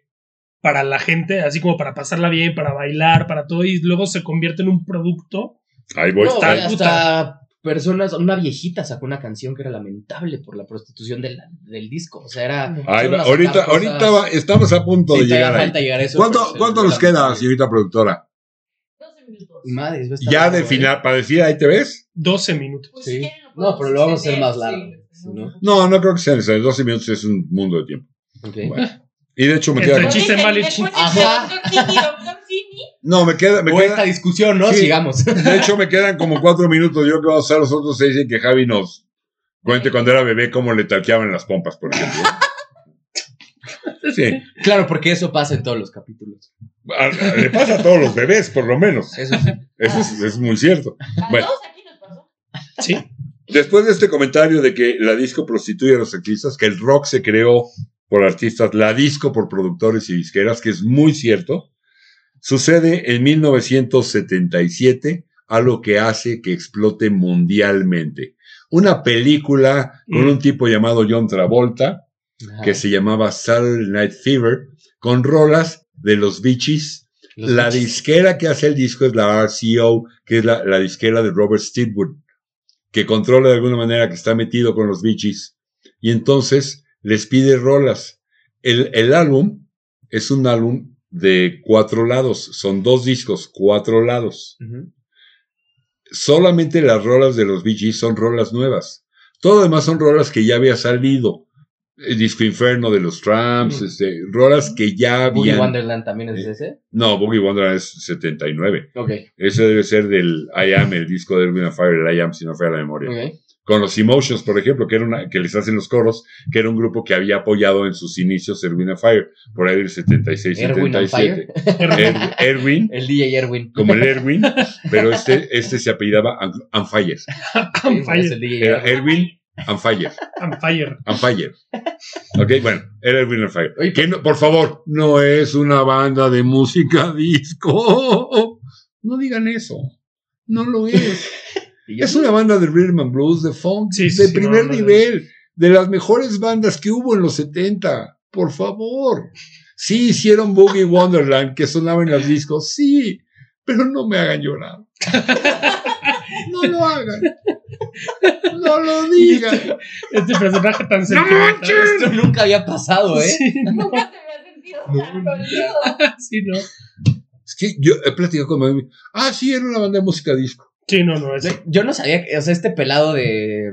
para la gente, así como para pasarla bien, para bailar, para todo, y luego se convierte en un producto. Ahí voy. No, Está hasta puta. Personas, una viejita sacó una canción que era lamentable por la prostitución del, del disco. O sea, era. Ahorita, ahorita va- estamos a punto Sí, de llegar ahí. falta llegar a eso. ¿Cuánto, cuánto nos queda, señorita productora? 12 minutos. Madre, va a estar Ya de ¿eh? final, para decir, ahí te ves. 12 minutos. Pues Sí. No, pero lo vamos a hacer más largo. sí. no- No, no creo que sea necesario. 12 minutos es un mundo de tiempo. Ok. Bueno. Y de hecho me Entre queda. chis- chiste mal y chiste- Ajá. No, me queda. Me O queda esta discusión, ¿no? Sí. Sigamos. de hecho, me quedan como cuatro minutos. Yo creo que vamos a usar los otros seis en que Javi nos cuente cuando era bebé cómo le talqueaban las pompas, por ejemplo. Sí. Claro, porque eso pasa en todos los capítulos. A- a- Le pasa a todos los bebés, por lo menos. Eso sí. Eso es, es muy cierto. a Bueno. todos aquí nos pasó. Sí. Después de este comentario de que la disco prostituye a los artistas, que el rock se creó por artistas, la disco por productores y disqueras, que es muy cierto, sucede en 1977 algo que hace que explote mundialmente. Una película con Mm. un tipo llamado John Travolta, Ajá. que se llamaba Saturday Night Fever, con rolas de los. Los La disquera que hace el disco es la RCO, que es la, la disquera de Robert Stigwood, que controla de alguna manera que está metido con los Bee Gees. Y entonces les pide rolas. El, el álbum es un álbum de cuatro lados, son dos discos, cuatro lados. Solamente las rolas de los Bee Gees son rolas nuevas. Todo lo demás son rolas que ya había salido. El disco Inferno de los Tramps, Mm. este, rolas que ya Boogie habían. Wonderland también es de ese. No, Boogie Wonderland es 79. Ok. Ese debe ser del I Am, el disco de Erwin Fire, el I Am, si no falla la memoria. Ok. Con los Emotions, por ejemplo, que, era una, que les hacen los coros, que era un grupo que había apoyado en sus inicios Erwin Fire, por ahí del 76, Erwin on 77. Er- Erwin, El DJ Erwin. como el Erwin, pero este, este se apellidaba An- Anfire. Fire. DJ Era Erwin. Erwin Anfire. I'm fire. Anfire. Ok, bueno, era Erwin Anfire. Oye, Que no- por favor, no es una banda de música disco. No digan eso. No lo es. Es una banda de rhythm and blues, de funk, Sí, de sí, primer no, no, nivel, de las mejores bandas que hubo en los 70. Por favor. Sí hicieron Boogie Wonderland, que sonaba en los discos, sí, pero no me hagan llorar. No lo hagan. No lo digan. Este personaje tan sentimental. Esto nunca había pasado, ¿eh? Sí, no, Nunca te había sentido tan dolido. sí, no. Es que yo he platicado con mi amigo. Ah, sí, era una banda de música disco. Sí, no, no. Es, Yo no sabía, que- o sea, este pelado de,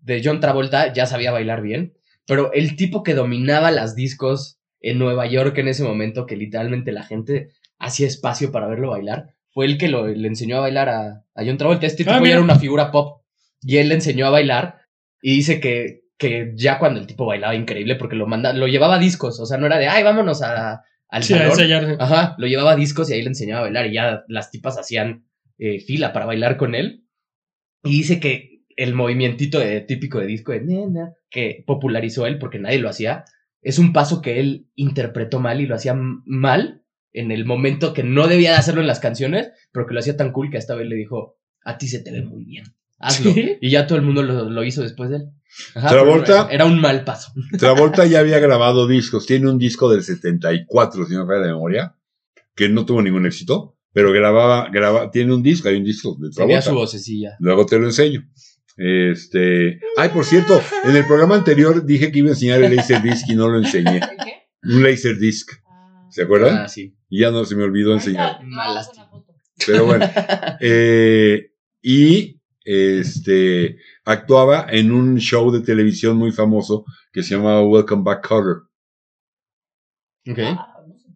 de John Travolta ya sabía bailar bien, pero el tipo que dominaba las discos en Nueva York en ese momento, que literalmente la gente hacía espacio para verlo bailar, fue el que lo, le enseñó a bailar a, a John Travolta. Este Ah, tipo era una figura pop y él le enseñó a bailar y dice que, que ya cuando el tipo bailaba increíble porque lo manda, lo llevaba a discos, o sea, no era de, ay, vámonos a, al sí, a salón". Ajá, lo llevaba a discos y ahí le enseñaba a bailar y ya las tipas hacían eh, fila para bailar con él. Y dice que el movimientito de- típico de disco de nena que popularizó él porque nadie lo hacía, es un paso que él interpretó mal y lo hacía mal en el momento que no debía de hacerlo en las canciones, pero que lo hacía tan cool que esta vez le dijo, a ti se te ve muy bien, hazlo. ¿Sí? Y ya todo el mundo lo, lo hizo después de él. Ajá, Travolta- Era un mal paso. Travolta ya había grabado discos. Tiene un disco del 74, si no me falla la memoria, que no tuvo ningún éxito, pero grababa, grababa, tiene un disco, hay un disco de Tenía Travolta. su vocecilla. Luego te lo enseño. Este, ay, por cierto, en el programa anterior dije que iba a enseñar el Laserdisc y no lo enseñé. ¿El qué? Un Laserdisc, Ah. ¿se acuerdan? Ah, sí. Y ya no se me olvidó enseñar. Pero bueno, eh, y este actuaba en un show de televisión muy famoso que se llamaba Welcome Back Cover. Ok. Ah.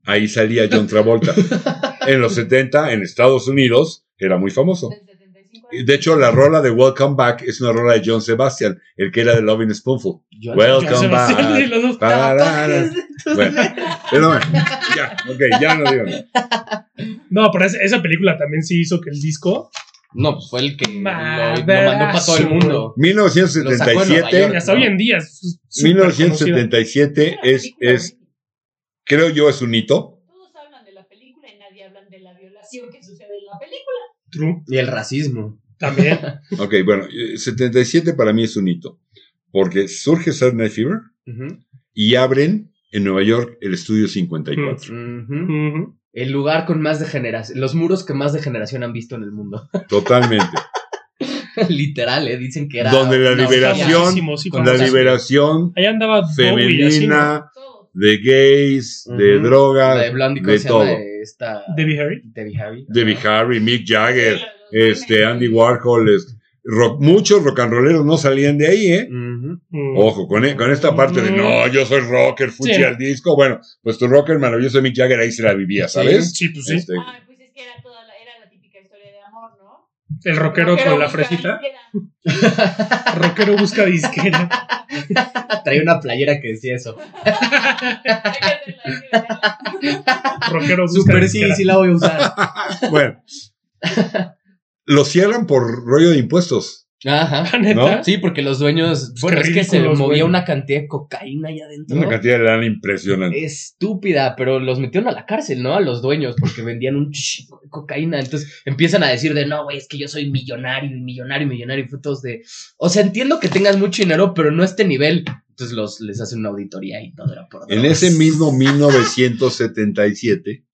Ahí salía John Travolta. En los 70, en Estados Unidos, era muy famoso. Del 75 De hecho, la rola de Welcome Back es una rola de John Sebastian, el que era de Loving Spoonful. Yo- Welcome back. los. Bueno, pero bueno, ya, ok, ya no digo nada. No, pero esa, esa película también sí hizo que el disco. No, pues fue el que lo, mandó para todo el mundo. Lo sacó en Nueva 1977, York. Hasta hoy en día. es súper 1977 Era la es, es, creo yo, es un hito. Todos hablan de la película y nadie hablan de la violación que sucede en la película. True. Y el racismo. También. Ok, bueno, eh, 77 para mí es un hito. Porque surge Saturday Night Fever y abren en Nueva York el estudio 54. Ujú. Ujú. El lugar con más degeneración, los muros que más degeneración han visto en el mundo. Totalmente. Literal, eh, dicen que era. Donde la liberación- sí, Con la liberación Ahí andaba Bowie, así, ¿no? femenina, de gays, de drogas, La de Blondie, ¿cómo de se llama? todo. Esta. Debbie Harry. Debbie Harry. Debbie. Harry, Mick Jagger, Sí, este. Andy Warhol, es- rock- muchos rock and rolleros no salían de ahí, ¿eh? Mm. Ojo, con, e- con esta parte de no, yo soy rocker, fuchi Sí. al disco. Bueno, pues tu rocker maravilloso Mick Jagger ahí se la vivía, ¿sabes? Sí, pues sí. Este, Ay, pues es que era toda la, era la típica historia de amor, ¿no? El rockero Rockero con la fresita. Rockero busca disquera. Traía una playera que decía eso. Rockero Super sí, sí la voy a usar. bueno, lo cierran por rollo de impuestos. Ajá. ¿No? Sí, porque los dueños. Bueno, es que se movía una cantidad de cocaína allá adentro. Una cantidad de lana impresionante. Estúpida, pero los metieron a la cárcel, ¿no? A los dueños, porque vendían un chingo de cocaína. Entonces empiezan a decir de no, güey, es que yo soy millonario, y millonario, y millonario, y fotos de. O sea, entiendo que tengas mucho dinero, pero no a este nivel. Entonces los, les hacen una auditoría y todo era por En ese mismo 1977,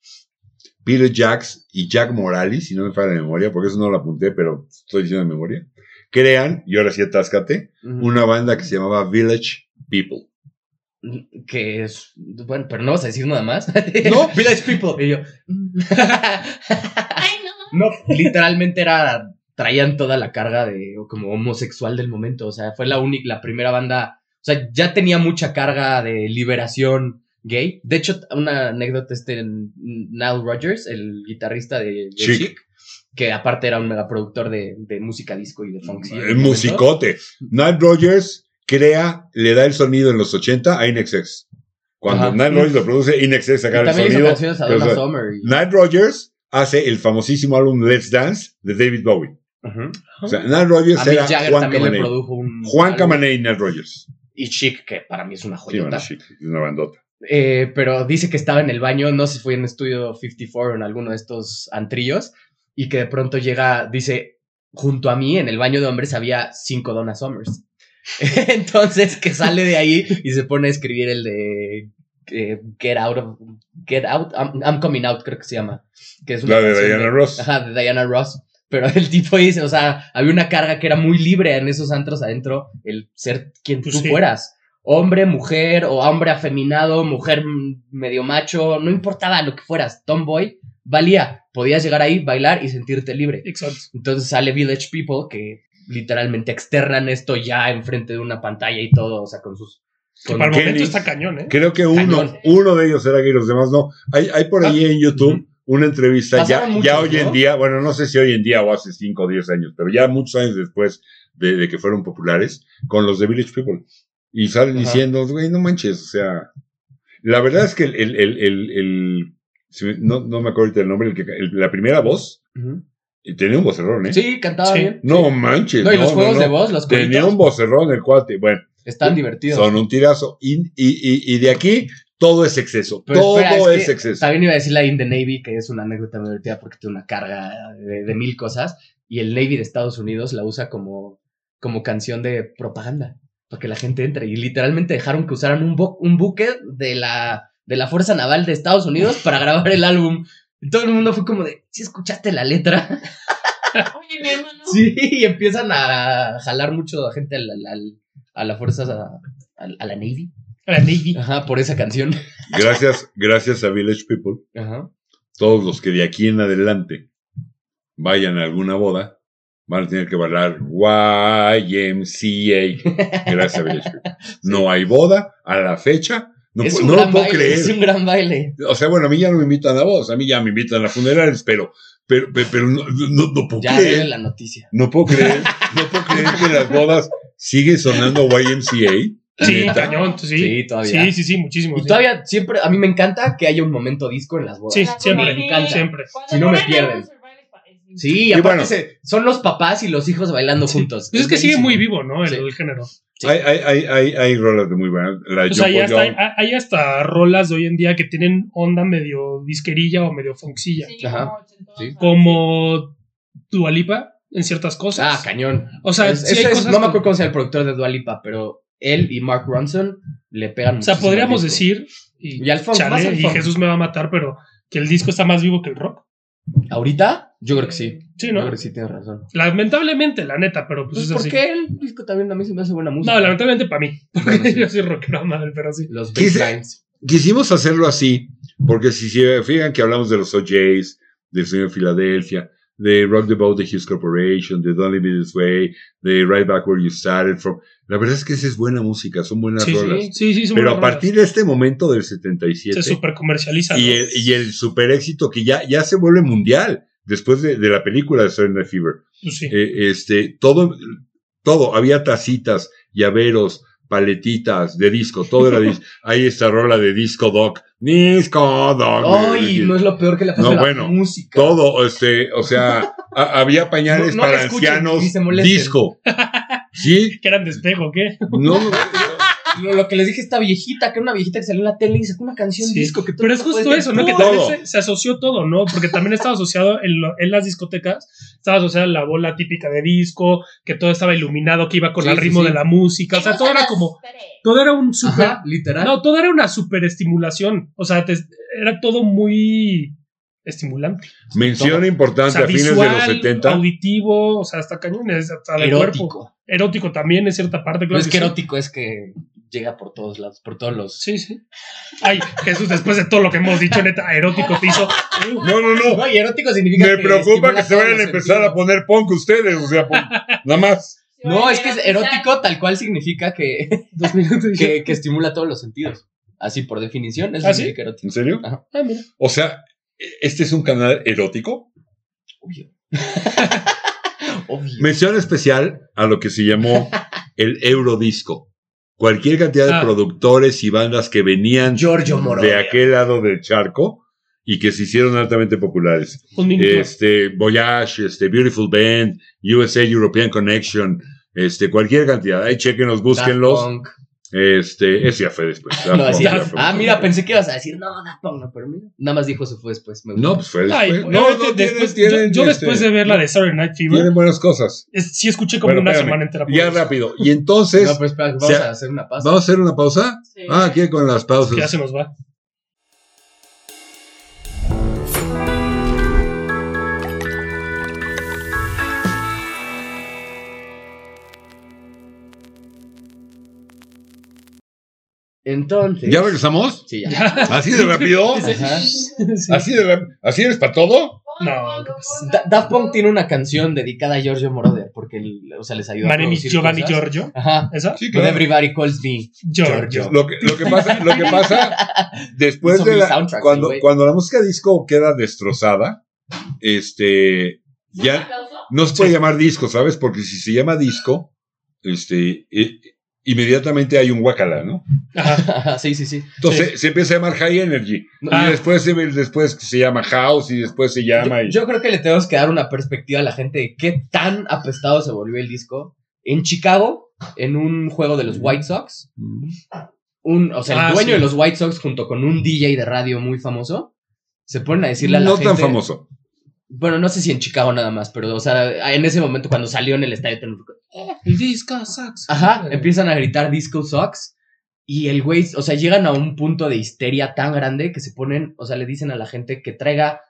Peter Jacks y Jack Morales, si no me falla la memoria, porque eso no lo apunté, pero estoy diciendo de memoria, crean, y ahora sí atáscate, una banda que se llamaba Village People. Que es. Bueno, pero no vas a decir nada más. No. Village People. Y yo. Ay, no. No, literalmente era. Traían toda la carga de como homosexual del momento. O sea, fue la única, la primera banda. O sea, ya tenía mucha carga de liberación gay. De hecho, una anécdota este Nile Rodgers, el guitarrista de, de Chic. Chic, que aparte era un megaproductor de, de música disco y de funk. sí, El musicote. Nile Rogers crea, le da el sonido en los 80 a Inexx. Cuando. Nile Rogers lo produce, Inexx Y saca el hizo sonido. canciones a pero, Donna o sea, Summer. y- Nile Rogers hace el famosísimo álbum Let's Dance de David Bowie. Ujú. O sea, Nile Rogers A era Jagger Juan Camaney. Juan. Camaney y Nile Rogers. Y Chic, que para mí es una Sí, joyota. bueno, chic, es una bandota. Eh, pero dice que estaba en el baño, no sé si fue en Estudio 54 o en alguno de estos antrillos, y que de pronto llega, dice, junto a mí en el baño de hombres había cinco Donna Summers. Entonces que sale de ahí y se pone a escribir el de eh, Get Out of Get Out, I'm, I'm Coming Out, creo que se llama. Que es una La de Diana Ross. Ajá, de Diana Ross. Pero el tipo dice, o sea, había una carga que era muy libre en esos antros adentro, el ser quien Pues tú sí. fueras. Hombre, mujer, o hombre afeminado, mujer medio macho, no importaba lo que fueras, tomboy, valía. Podías llegar ahí, bailar y sentirte libre. Exacto. Entonces sale Village People que literalmente externan esto ya enfrente de una pantalla y todo, o sea, con sus... Que con- para el Kenny. momento está cañón, ¿eh? Creo que uno, Cañón. uno de ellos era gay los demás no. Hay, hay por ahí en YouTube Ujú. una entrevista, ya, Pasaron ya muchos, hoy en ¿no? día, bueno, no sé si hoy en día o hace 5 o 10 años, pero ya muchos años después de, de que fueron populares, con los de Village People. Y salen Ajá. diciendo, güey, no manches, o sea. La verdad es que el, el, el, el- no, no me acuerdo ahorita el nombre, el que, el- la primera voz, y tenía un vocerrón, ¿eh? Sí, cantaba Sí. bien. No manches. No, y los no, juegos no, de voz, los Tenía coritos, un vocerrón el cuate. Bueno, están divertidos. son un tirazo. Y, y, y, y de aquí todo es exceso. Pero todo espera, es, que exceso. También iba a decir la In the Navy, que es una anécdota muy divertida porque tiene una carga de, de mil cosas. Y el Navy de Estados Unidos la usa como, como canción de propaganda. Para que la gente entre. Y literalmente dejaron que usaran un, bu- un buque de la, de la Fuerza Naval de Estados Unidos para grabar el álbum. Y todo el mundo fue como de, ¿sí escuchaste la letra? Oye, mi hermano. Sí, y empiezan a jalar mucho a gente al- al- al- a la fuerza, a, a- a la Navy. A la Navy. Ajá, por esa canción. Gracias, gracias a Village People, Ajá. todos los que de aquí en adelante vayan a alguna boda van a tener que bailar YMCA. Gracias a Village People. No hay boda a la fecha. No, es un no gran lo puedo baile, creer. es un gran baile. O sea, bueno, a mí ya no me invitan a bodas, a mí ya me invitan a funerales, pero, pero, pero, pero no, no, no puedo Ya creer. viene la noticia. No puedo creer, no puedo creer que en las bodas sigue sonando YMCA. Sí, cañón, sí. Sí, todavía. Sí, sí, sí, muchísimo. Y sí. todavía siempre, a mí me encanta que haya un momento disco en las bodas. Sí, siempre, me encanta. siempre. Si no me pierden. Sí, y aparte bueno. se- son los papás y los hijos bailando juntos. Pues es que sigue muy vivo, ¿no? El, Sí. el género. Sí. Hay, hay, hay, hay, hay rolas de muy buenas. La de O sea, hasta, hay, hasta rolas de hoy en día que tienen onda medio disquerilla o medio fonksilla. Sí, Ajá. como ochentosa. Sí. Como Dualipa en ciertas cosas. Ah, cañón. O sea, Es- es- no me acuerdo cómo se llama el productor de Dualipa, pero él y Mark Ronson le pegan O sea, podríamos decir. Y, Y chale, y. Jesús me va a matar, pero que el disco está más vivo que el rock. ¿Ahorita? Yo creo que sí. Sí, Yo ¿no? creo que sí, tienes razón. Lamentablemente, la neta, pero pues, Pues, es ¿Por así. qué el disco también a mí se me hace buena música? No, lamentablemente para mí. Porque Bueno, sí. yo soy rockero madre, pero sí. Los baselines. Quisimos hacerlo así, porque si se fijan que hablamos de los OJs, del señor Filadelfia, de Rock the Boat de Hughes Corporation, de Don't Leave Me This Way, de Right Back Where You Started From. La verdad es que esa es buena música, son buenas Sí, rolas. sí, sí, sí, son Pero a partir de este momento del rolas. 77 se super comercializa. y el, y el super éxito que ya, ya se vuelve mundial después de, de la película de Saturday Fever. Pues sí. Eh, este, todo, todo, había tacitas, llaveros, paletitas de disco, todo era disco. Hay esta rola de Disco Doc. Disco Doc. Ay, no es lo peor que pasa No, la bueno, música. Todo, este, o sea, a- había pañales No- no para la escuchen, ancianos. Disco. ¿Sí? Que eran de espejo, no, Lo, lo que les dije esta viejita, que era una viejita que salió en la tele y sacó una canción Sí, disco. Que todo Pero es justo eso, ¿no? Que también se, se asoció todo, ¿no? Porque también estaba asociado en, lo- en las discotecas, estaba asociada la bola típica de disco, que todo estaba iluminado, que iba con Sí, el ritmo sí. de la música, o sea, todo era como, todo era un super, Ajá, literal. no, todo era una super estimulación, o sea, te- era todo muy estimulante. mención importante sea, a fines visual, de los 70. auditivo, o sea, hasta cañones, hasta del cuerpo. erótico. Erótico también en cierta parte, No claro es que que sí. erótico, es que llega por todos lados, por todos los. Sí, sí. Ay, Jesús, después de todo lo que hemos dicho, neta, erótico te hizo. No, no, no. No, y erótico significa Me preocupa que se vayan a empezar a poner punk ustedes, o sea, nada más. No, es que es erótico tal cual significa que, que, que estimula todos los sentidos. Así por definición, eso ¿Ah, sí? significa erótico. ¿En serio? Ajá. Ah, mira. O sea, ¿este es un canal erótico? Obvio. Obvio. Mención especial a lo que se llamó el Eurodisco. Cualquier cantidad de Ah. productores y bandas que venían Giorgio de aquel lado del charco y que se hicieron altamente populares. Este, Voyage, este, Beautiful Band, USA European Connection, este, cualquier cantidad. Ahí chequenlos, Daft búsquenlos. Punk. Este, ese ya fue después. Daft No, Punk ah, mira, pensé que ibas a decir, no, Daft Punk, no, pero mira. Nada más dijo se fue después. Me No, pues fue después. Ay, no, obviamente no, después, tienen- yo, yo tienen, después este, de ver la de Saturday Night Fever, Tienen buenas cosas. es- sí escuché como Bueno, una espérame, semana entera. Ya eso. rápido. Y entonces, No, pero espera, vamos sea, a hacer una pausa. ¿vamos a hacer una pausa? Sí. Ah, aquí con las pausas. Ya se nos va. Entonces. ¿Ya regresamos? Sí, ya. ¿Así de rápido? Ajá. ¿Así de ¿Así eres para todo? No, Da- Daft Punk tiene una canción dedicada a Giorgio Moroder porque él, o sea, les ayuda a producir Giovanni cosas. Giorgio. Ajá. ¿Esa? Sí, But everybody calls me. Giorgio. Lo que, lo que pasa, lo que pasa después de la, cuando, cuando la música disco queda destrozada, este, ya no se puede Sí. llamar disco, ¿sabes? Porque si se llama disco, este, i- inmediatamente hay un guacala, ¿no? Ajá. Sí, sí, sí. Entonces se empieza a llamar High Energy. Ah. Y después se, después se llama House y después se llama... Yo, y- yo creo que le tenemos que dar una perspectiva a la gente de qué tan apestado se volvió el disco. En Chicago, en un juego de los White Sox, un, o sea, el Ah, dueño sí. de los White Sox junto con un DJ de radio muy famoso, se ponen a decirle a la no gente... tan famoso. Bueno, no sé si en Chicago nada más, pero, o sea, en ese momento cuando salió en el estadio... fue, El disco sucks. Ajá, empiezan a gritar Disco Sucks. Y el güey, o sea, llegan a un punto de histeria tan grande que se ponen, o sea, le dicen a la gente que traiga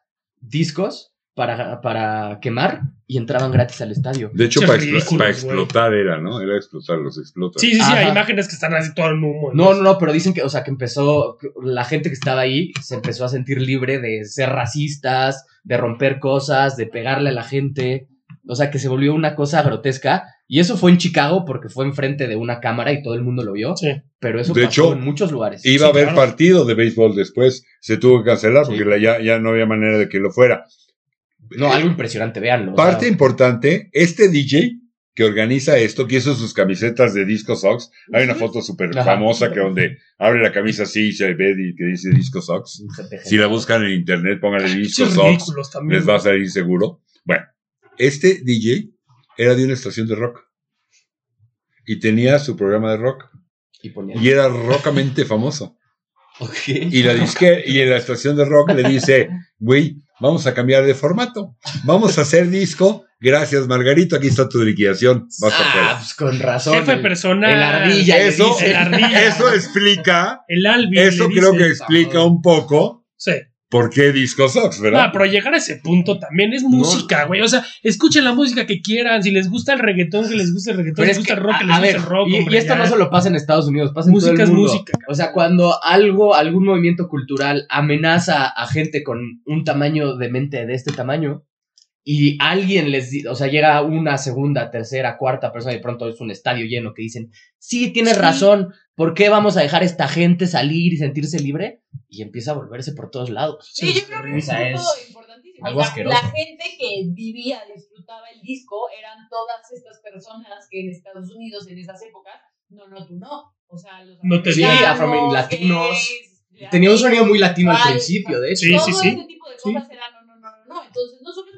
discos para, para quemar y entraban gratis al estadio. De hecho, para, explo- para explotar era, ¿no? Era explotar, los explotan. Sí, sí, sí, hay imágenes que están así todo en humo. No, no, no, pero dicen que, o sea, que empezó, que la gente que estaba ahí se empezó a sentir libre de ser racistas, de romper cosas, de pegarle a la gente. O sea, que se volvió una cosa grotesca. Y eso fue en Chicago porque fue enfrente de una cámara y todo el mundo lo vio. Sí. Pero eso De pasó hecho, en muchos lugares. Iba a haber claro. partido de béisbol después, se tuvo que cancelar porque Sí. la- ya, ya no había manera de que lo fuera. No, algo impresionante, véanlo. o sea, Parte importante, este DJ que organiza esto, que hizo sus camisetas de Disco Sox, hay una foto súper famosa que donde abre la camisa así y se ve y que dice Disco Sox. Si la buscan en internet, pónganle Disco Sox, les va a salir seguro. Bueno, este DJ era de una estación de rock y tenía su programa de rock Y ponía- y era rockamente famoso. Ok. Y la disque y en la estación de rock le dice, güey, vamos a cambiar de formato. Vamos a hacer disco. Gracias, Margarito. Aquí está tu liquidación. Vas a Ah, pues con razón. Jefe el- personal. el ardilla. Eso, dice. el ardilla. eso explica, El Alvin. eso creo dice. que explica un poco Sí. Por qué Disco Sox, ¿verdad? No, pero llegar a ese punto también es música, güey. O sea, escuchen la música que quieran. Si les gusta el reggaetón, que les guste el reggaetón. Pero les es gusta que, el rock, que les guste el rock. y, hombre, y esto ya. no solo pasa en Estados Unidos, pasa en Música todo el es mundo. música, O sea, cuando algo, algún movimiento cultural amenaza a gente con un tamaño de mente de este tamaño y alguien les, o sea, llega una segunda, tercera, cuarta persona y de pronto es un estadio lleno que dicen, sí, tienes Sí. razón, ¿por qué vamos a dejar a esta gente salir y sentirse libre? Y empieza a volverse por todos lados. Sí, yo creo que es es importantísimo. algo O sea, asqueroso. La gente que vivía, disfrutaba el disco, eran todas estas personas que en Estados Unidos en esas épocas, no, no, tú no. O sea, los No te Sí, afroamericanos, afroamericanos, latinos. gays, Tenía un sonido muy latino al principio, de hecho. Sí, todo sí, sí. ese tipo de Sí. cosas eran no, no, no, no, no. Entonces, no solo la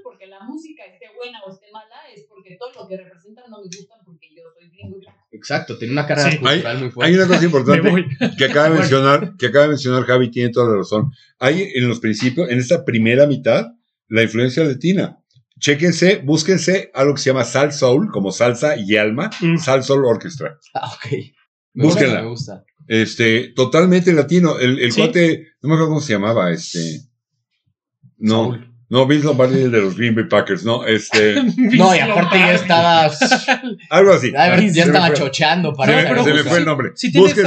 música esté buena o esté mala, es porque todo lo que representan no me gustan porque yo soy gringo. Exacto, tenía una carga Sí. cultural muy Hay fuerte. una cosa Me importante que acaba de mencionar, que acaba de mencionar Javi, tiene toda la razón. Hay en los principios, en esta primera mitad, la influencia latina. Chéquense, búsquense algo que se llama Sal Soul, como salsa y alma, Mm. Sal Soul Orchestra. Ah, ok. Me Búsquenla. gusta, me gusta. Este, totalmente latino. El, el Sí. cuate, no me acuerdo cómo se llamaba, este. No, Saúl. No, Vince Lombardi el de los Green Bay Packers, no, este, No, y aparte ya estaba. algo así. Ver, ya estaba chocheando para me, No, pero se me fue el nombre. Sí tiene, sí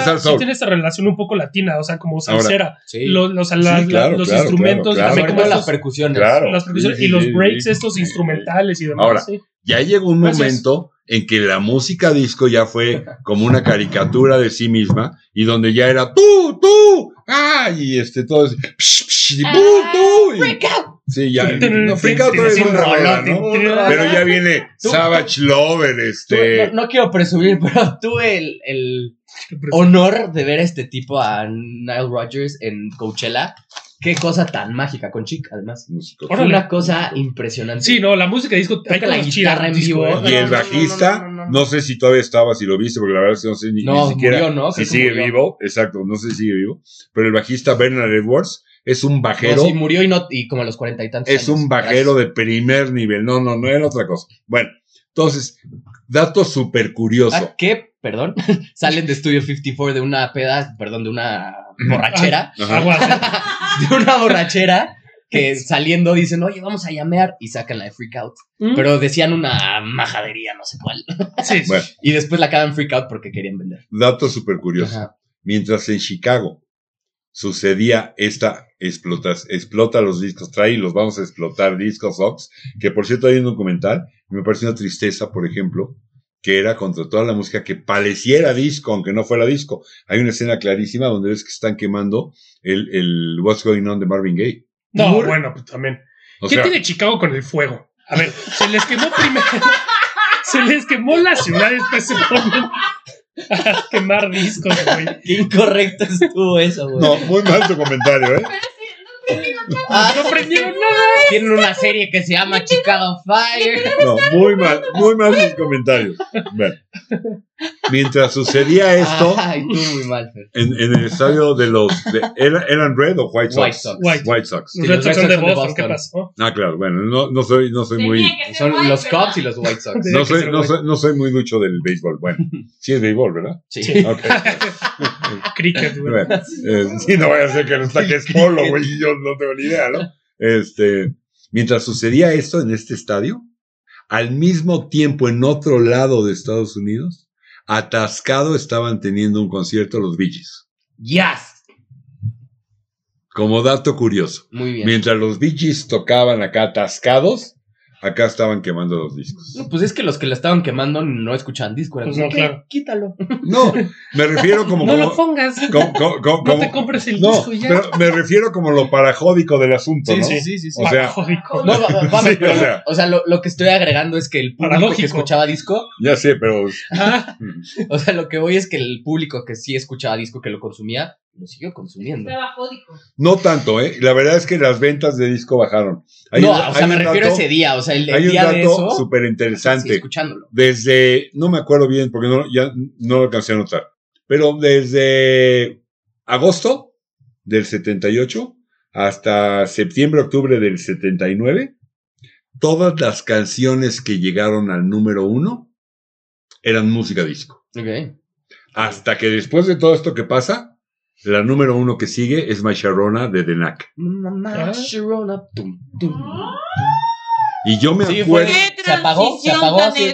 esta relación un poco latina, o sea, como salsera. Sí. Los, los, la- Sí, claro, los claro, instrumentos, claro, también como las percusiones. Claro. las percusiones Sí, y los breaks sí. estos instrumentales y demás. Ahora, sí. Ya llegó un Gracias. momento en que la música disco ya fue como una caricatura de sí misma y donde ya era tú, tú, ah, y este todo es psh, psh, y tú, tú, y-. sí, ya, no, Freak Out tin, todavía es tin, una tin, rola, tin, ¿no? Pero ya viene Savage Lover, este, no, quiero presumir, pero tuve el, el honor de ver a este tipo, a Nile Rodgers, en Coachella. Qué cosa tan mágica, con Chic, además. músico. Fue una cosa impresionante. Sí, no, la música de disco Toca la guitarra en vivo. ¿eh? Y el bajista, no, sé si todavía estaba, si lo viste, porque la verdad es que no sé ni, siquiera murió, ¿no? si sigue vivo, exacto, no sé si sigue vivo, pero el bajista Bernard Edwards es un No, bajero sí, murió y, no, y como a los cuarenta y tantos Es años. un bajero de primer nivel. No, no, no era otra cosa. Bueno, entonces, dato súper curioso. Ah, ¿Qué? Perdón. Salen de Studio 54 de una peda, perdón, de una borrachera. ¿eh? de una borrachera que saliendo dicen, oye, vamos a llamear y sacan la de Freak Out. Mm, Pero decían una majadería, no sé cuál. sí, sí. Bueno, Y después la acaban Freak Out porque querían vender. dato súper curioso. Ajá. Mientras en Chicago sucedía esta explotas, explota los discos, trae y los vamos a explotar discos Fox, que por cierto hay un documental, y me parece una tristeza, por ejemplo, que era contra toda la música que pareciera disco, aunque no fuera disco. Hay una escena clarísima donde ves que están quemando el, el What's Going On de Marvin Gaye. No, bueno, pues también. O ¿Qué sea, tiene Chicago con el fuego? A ver, se les quemó primero. se les quemó la ciudad, después se ponen quemar discos, güey. Qué incorrecto estuvo eso, güey. no, muy mal tu comentario, ¿eh? Ah, No prendieron nada. Tienen una serie que se llama Chicago Fire. No, muy mal, muy mal tus comentarios. Bueno, mientras sucedía esto Ay, tú muy mal, en, en el estadio de los. de- ¿era- ¿Eran Red o White Sox? White Sox. White. White Sox. Los Sí, Red los Sox Red son de Sox son de Boston, ¿qué Boston. pasó? Ah, claro, bueno, no, no soy, no soy muy. Tenía Son white, los. Cubs y los White Sox. No soy, no, White. soy, no soy muy mucho del béisbol. Bueno, sí es béisbol, ¿verdad? Sí. Sí. Ok. Cricket, güey. Bueno, eh, sí, no vaya a ser que no está que es polo, güey, y yo no tengo ni idea, ¿no? Este, Mientras sucedía esto en este estadio, al mismo tiempo en otro lado de Estados Unidos, atascado estaban teniendo un concierto los Gees. Yes. Como dato curioso. Muy bien. Mientras los Gees tocaban acá atascados, acá estaban quemando los discos. No, pues es que los que la estaban quemando no escuchaban disco. eran Pues no, "¿Qué? claro. Quítalo. No, me refiero como... No como- lo pongas. como- como- como- No te compres el no, disco y ya. pero me refiero como lo parajódico del asunto, ¿no? sí, sí, sí. O sea, Paradójico. No, va- va- vamos, Sí, pero, o sea. o sea, lo, lo que estoy agregando es que el público que escuchaba disco, ya sé, pero Ah, o sea, lo que voy es que el público que sí escuchaba disco, que lo consumía, lo siguió consumiendo. Estaba jódico. no tanto, ¿eh? La verdad es que las ventas de disco bajaron. Hay no, un- o sea, me refiero a ese día, o sea, el, el Hay un día de dato eso. súper interesante. escuchándolo. desde, no me acuerdo bien porque no, ya no lo alcancé a notar, pero desde agosto del 78 hasta septiembre, octubre del 79, todas las canciones que llegaron al número uno eran música disco. Ok. Hasta que después de todo esto que pasa, la número uno que sigue es My Sharona de The Knack. Mamá, Ah. Sharona, tum, tum, tum. Y yo me Sí, acuerdo... fue- Se apagó, se apagó así.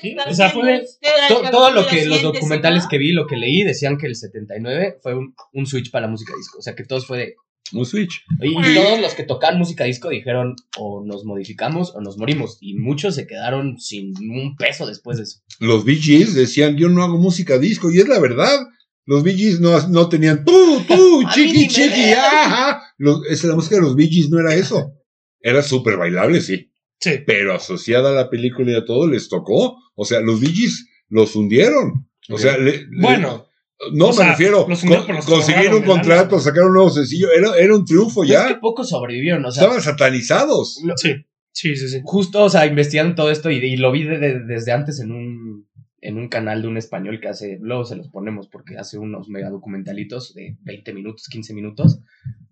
Sí, o sea, fue- To- todo lo que los documentales que vi, lo que leí, decían que el 79 fue un, un switch para la música disco. O sea, que todos fue de. Un switch. Y, y todos los que tocan música disco dijeron o nos modificamos o nos morimos. Y muchos se quedaron sin un peso después de eso. los Bee Gees decían, yo no hago música disco, y es la verdad. Los Bee Gees no, no tenían tú, tú, chiqui, chiqui, ajá. Los, esa, la música de los Bee Gees no era eso. Era súper bailable, sí. sí. Pero asociada a la película y a todo, les tocó. O sea, los Bee Gees los hundieron. O sea, le- le- Bueno, no o me sea, refiero, los hundieron, con- los conseguir un contrato, sacar un nuevo sencillo, era, era un triunfo Pues es que ya. pocos sobrevivieron. O sea, Estaban satanizados. sí. Sí, sí, sí. justo, o sea, investigando todo esto y, y lo vi de- de- desde antes en un, en un canal de un español que hace, luego se los ponemos porque hace unos mega documentalitos de 20 minutos, 15 minutos.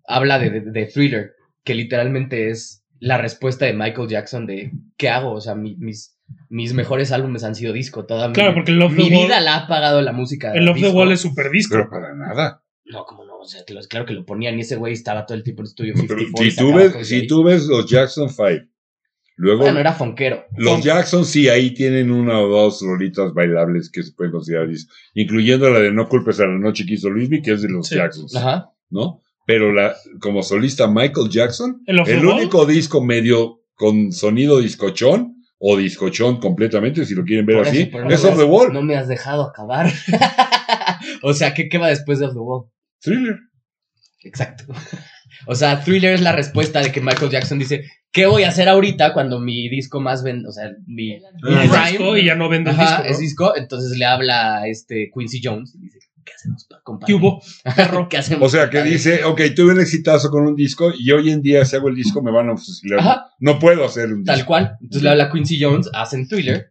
Habla de, de, de Thriller, que literalmente es la respuesta de Michael Jackson de ¿qué hago? O sea, mi- mis, mis mejores álbumes han sido disco. Toda mi, Claro, porque el Love mi the Wall- vida la ha pagado la música. El Love the disco. Wall es súper disco. Pero para nada. No, como no, o sea, claro que lo ponían y ese güey estaba todo el tiempo en el estudio Pero 54 y si tú ves, si tú ves los Jackson 5, luego Bueno, era fonquero. Los Jackson sí, ahí tienen una o dos rolitas bailables que se pueden considerar disco, incluyendo la de No culpes a la noche que hizo Luismi, que es de los Sí. Jacksons, Ajá. ¿no? Pero la, como solista Michael Jackson, El único disco medio con sonido discochón, o discochón completamente, si lo quieren ver Por así, eso, no es me Off the has- Wall, No me has dejado acabar. o sea, ¿qué, ¿qué va después de Off the Wall? Thriller. Exacto. O sea, Thriller es la respuesta de que Michael Jackson dice, ¿qué voy a hacer ahorita cuando mi disco más vende? O sea, mi... Ah, Prime. disco y ya no vende el Ajá, disco. ¿no? es disco. Entonces le habla a este Quincy Jones y dice, ¿qué hacemos, pa- compadre? ¿Qué hubo? ¿Qué hacemos? O sea, que dice, ok, tuve un exitazo con un disco y hoy en día si hago el disco me van a fusilar. Ajá. No puedo hacer un Tal disco. cual. Entonces le habla a Quincy Jones, hacen Thriller.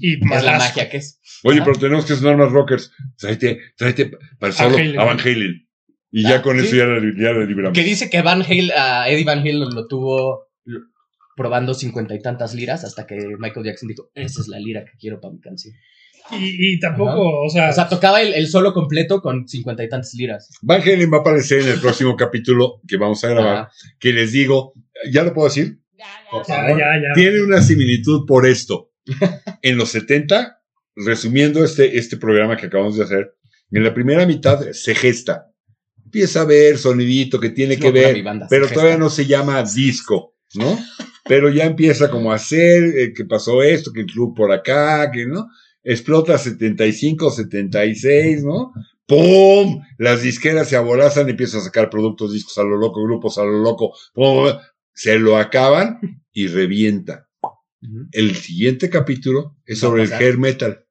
Y Es la magia que es. Oye, Ajá. pero tenemos que sonar más rockers. Tráete, tráete para solo Van Halen. a Van Halen. Y Ah, ya con sí. eso ya la, ya la libramos. Que dice que Van Hale, a Eddie Van Halen lo tuvo probando cincuenta y tantas liras hasta que Michael Jackson dijo, esa es la lira que quiero para mi canción. Y, y tampoco, o sea, O sea, tocaba el, el solo completo con cincuenta y tantas liras. Van Halen va a aparecer en el próximo capítulo que vamos a grabar. Ajá. Que les digo, ¿ya lo puedo decir? Ya, Por ya. favor. ya, ya, ya. Tiene una similitud por esto. En los 70, resumiendo este, este programa que acabamos de hacer, en la primera mitad se gesta. Empieza a ver sonidito que tiene que ver, pero gesta. todavía no se llama disco, ¿no? Pero ya empieza como a hacer, eh, que pasó esto, que el club por acá, que no. Explota 75, 76, ¿no? ¡Pum! Las disqueras se aborazan empiezan a sacar productos, discos a lo loco, grupos a lo loco. ¡Pum! Se lo acaban y revienta. El siguiente capítulo es sobre el hair metal,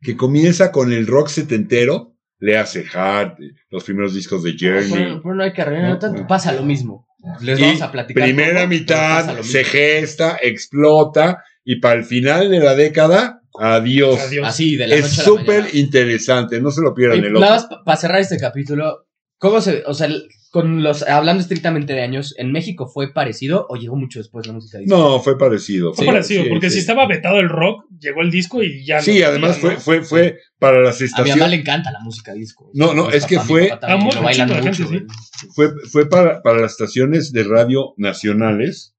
que comienza con el rock setentero, le hace Hard, los primeros discos de Journey. Pero, no hay que arreglar No, tanto. no. Pasa lo mismo. Les Y vamos a platicar. Primera todo, mitad se gesta, explota y para el final de la década, adiós. Adiós. Así, de la Es súper interesante, no se lo pierdan el nada otro. más para cerrar este capítulo, ¿cómo se, o sea, el- con los, hablando estrictamente de años, ¿en México fue parecido o llegó mucho después la música disco? No, fue parecido. Fue Sí, parecido, sí, porque sí. si estaba vetado el rock, llegó el disco y ya. Sí, no además podía, fue, ¿no? fue, fue para las A mi mamá le estaciones, encanta la música disco. No, no, es que papá, fue- Ah, lo bailan mucho, gente, fue, fue para, para las estaciones de radio nacionales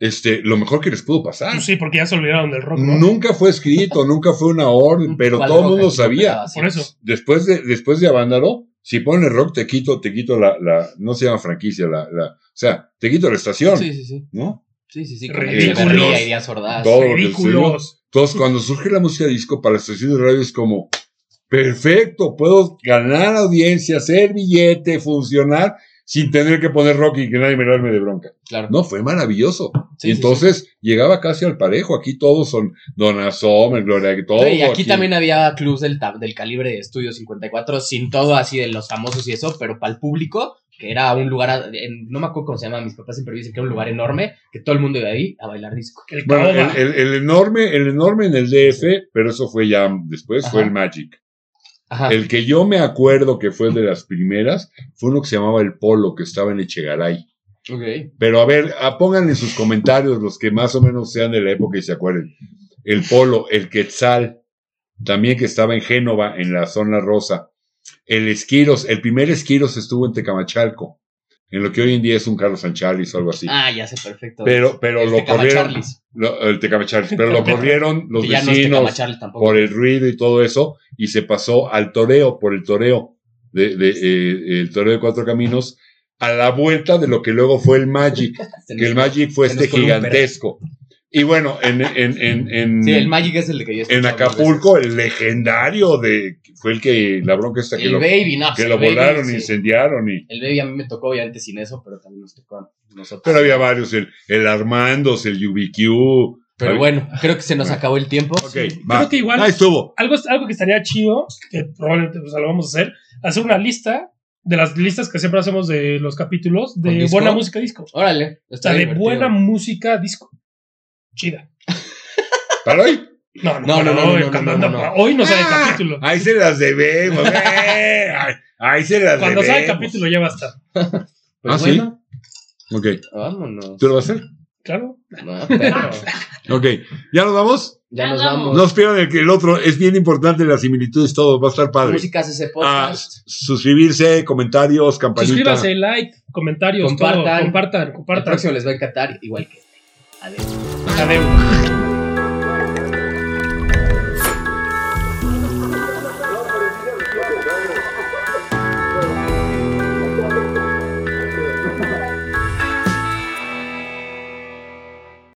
este, lo mejor que les pudo pasar. Pues sí, porque ya se olvidaron del rock, ¿no? Nunca fue escrito, nunca fue una orden, pero ¿Cuál todo el mundo sabía. Por eso. Después de, después de Avándaro, si pones rock, te quito, te quito la, la, no se llama franquicia, la, la, o sea, te quito la estación, Sí, sí, sí. ¿no? Sí, sí, sí. Ridículos. Y Díaz Ordaz. Ridículos. Entonces, cuando surge la música disco para la estación de radio es como, perfecto, puedo ganar audiencia, hacer billete, funcionar, sin tener que poner rock y que nadie me lo arme de bronca. Claro. No, fue maravilloso. Sí, y sí, entonces llegaba casi al parejo. Aquí todos son Donna Sommer, Gloria, todo. Sí, y aquí, también había clubs del, del calibre de Estudio 54, sin todo así de los famosos y eso, pero para el público, que era un lugar, en- no me acuerdo cómo se llama, mis papás siempre dicen que era un lugar enorme, que todo el mundo iba ahí a bailar disco. El Bueno, el, el- el enorme, el enorme en el DF, pero eso fue ya después, fue el Magic. Ajá. El que yo me acuerdo que fue de las primeras, fue uno que se llamaba El Polo, que estaba en Echegaray. Ok. Pero a ver, ah, pongan en sus comentarios los que más o menos sean de la época y se acuerden. El Polo, el Quetzal, también que estaba en Génova, en la zona rosa. El Esquiros, el primer Esquiros estuvo en Tecamachalco, en lo que hoy en día es un Carlos Sanchalis o algo así. Ah, ya sé perfecto. pero pero El lo Tecama corrieron, lo- el Tecamachallis, pero lo corrieron los no Tecama vecinos por el ruido y todo eso, y se pasó al toreo, por el toreo, de, de, eh, el toreo de cuatro caminos, a la vuelta de lo que luego fue el Magic, que el Magic fue este gigantesco. Y bueno, en, en, en, en, Sí, el Magic es el de que yo en Acapulco, el legendario de, fue el que, la bronca dos que veces. lo, El Baby, no. que sí, lo el Baby, volaron, sí. incendiaron y, El Baby a mí me tocó obviamente sin eso, pero también nos tocó a nosotros. pero había varios, el, el Armandos, el UBQ. Pero Había- bueno, creo que se nos Bueno. acabó el tiempo. Ok, Creo va. que igual- Ahí estuvo. Algo, algo que estaría chido, que probablemente pues, lo vamos a hacer, hacer una lista de las listas que siempre hacemos de los capítulos ¿Con de buena música disco. Órale. O está sea, de buena música disco. Chida. ¿Para hoy? No, no, No, no, no, no, cuando-. Hoy no sale Ah, capítulo. Ahí se las debemos. eh. Ahí- Ahí se las Cuando debemos. sale capítulo ya va a estar. Pues Ah, ¿sí? bueno, Ok. vámonos. ¿Tú lo vas a hacer? Claro. No, perro. Ok. ¿Ya nos vamos? Ya nos vamos. No esperen el que el otro. Es bien importante las similitudes, todo. Va a estar padre. Música hace ese Ah, podcast. suscribirse, comentarios, campanita. Suscríbanse, like, comentarios, Compartan. todo. Compartan, El compartan. próximo les va a encantar, igual que. Adiós. Adiós.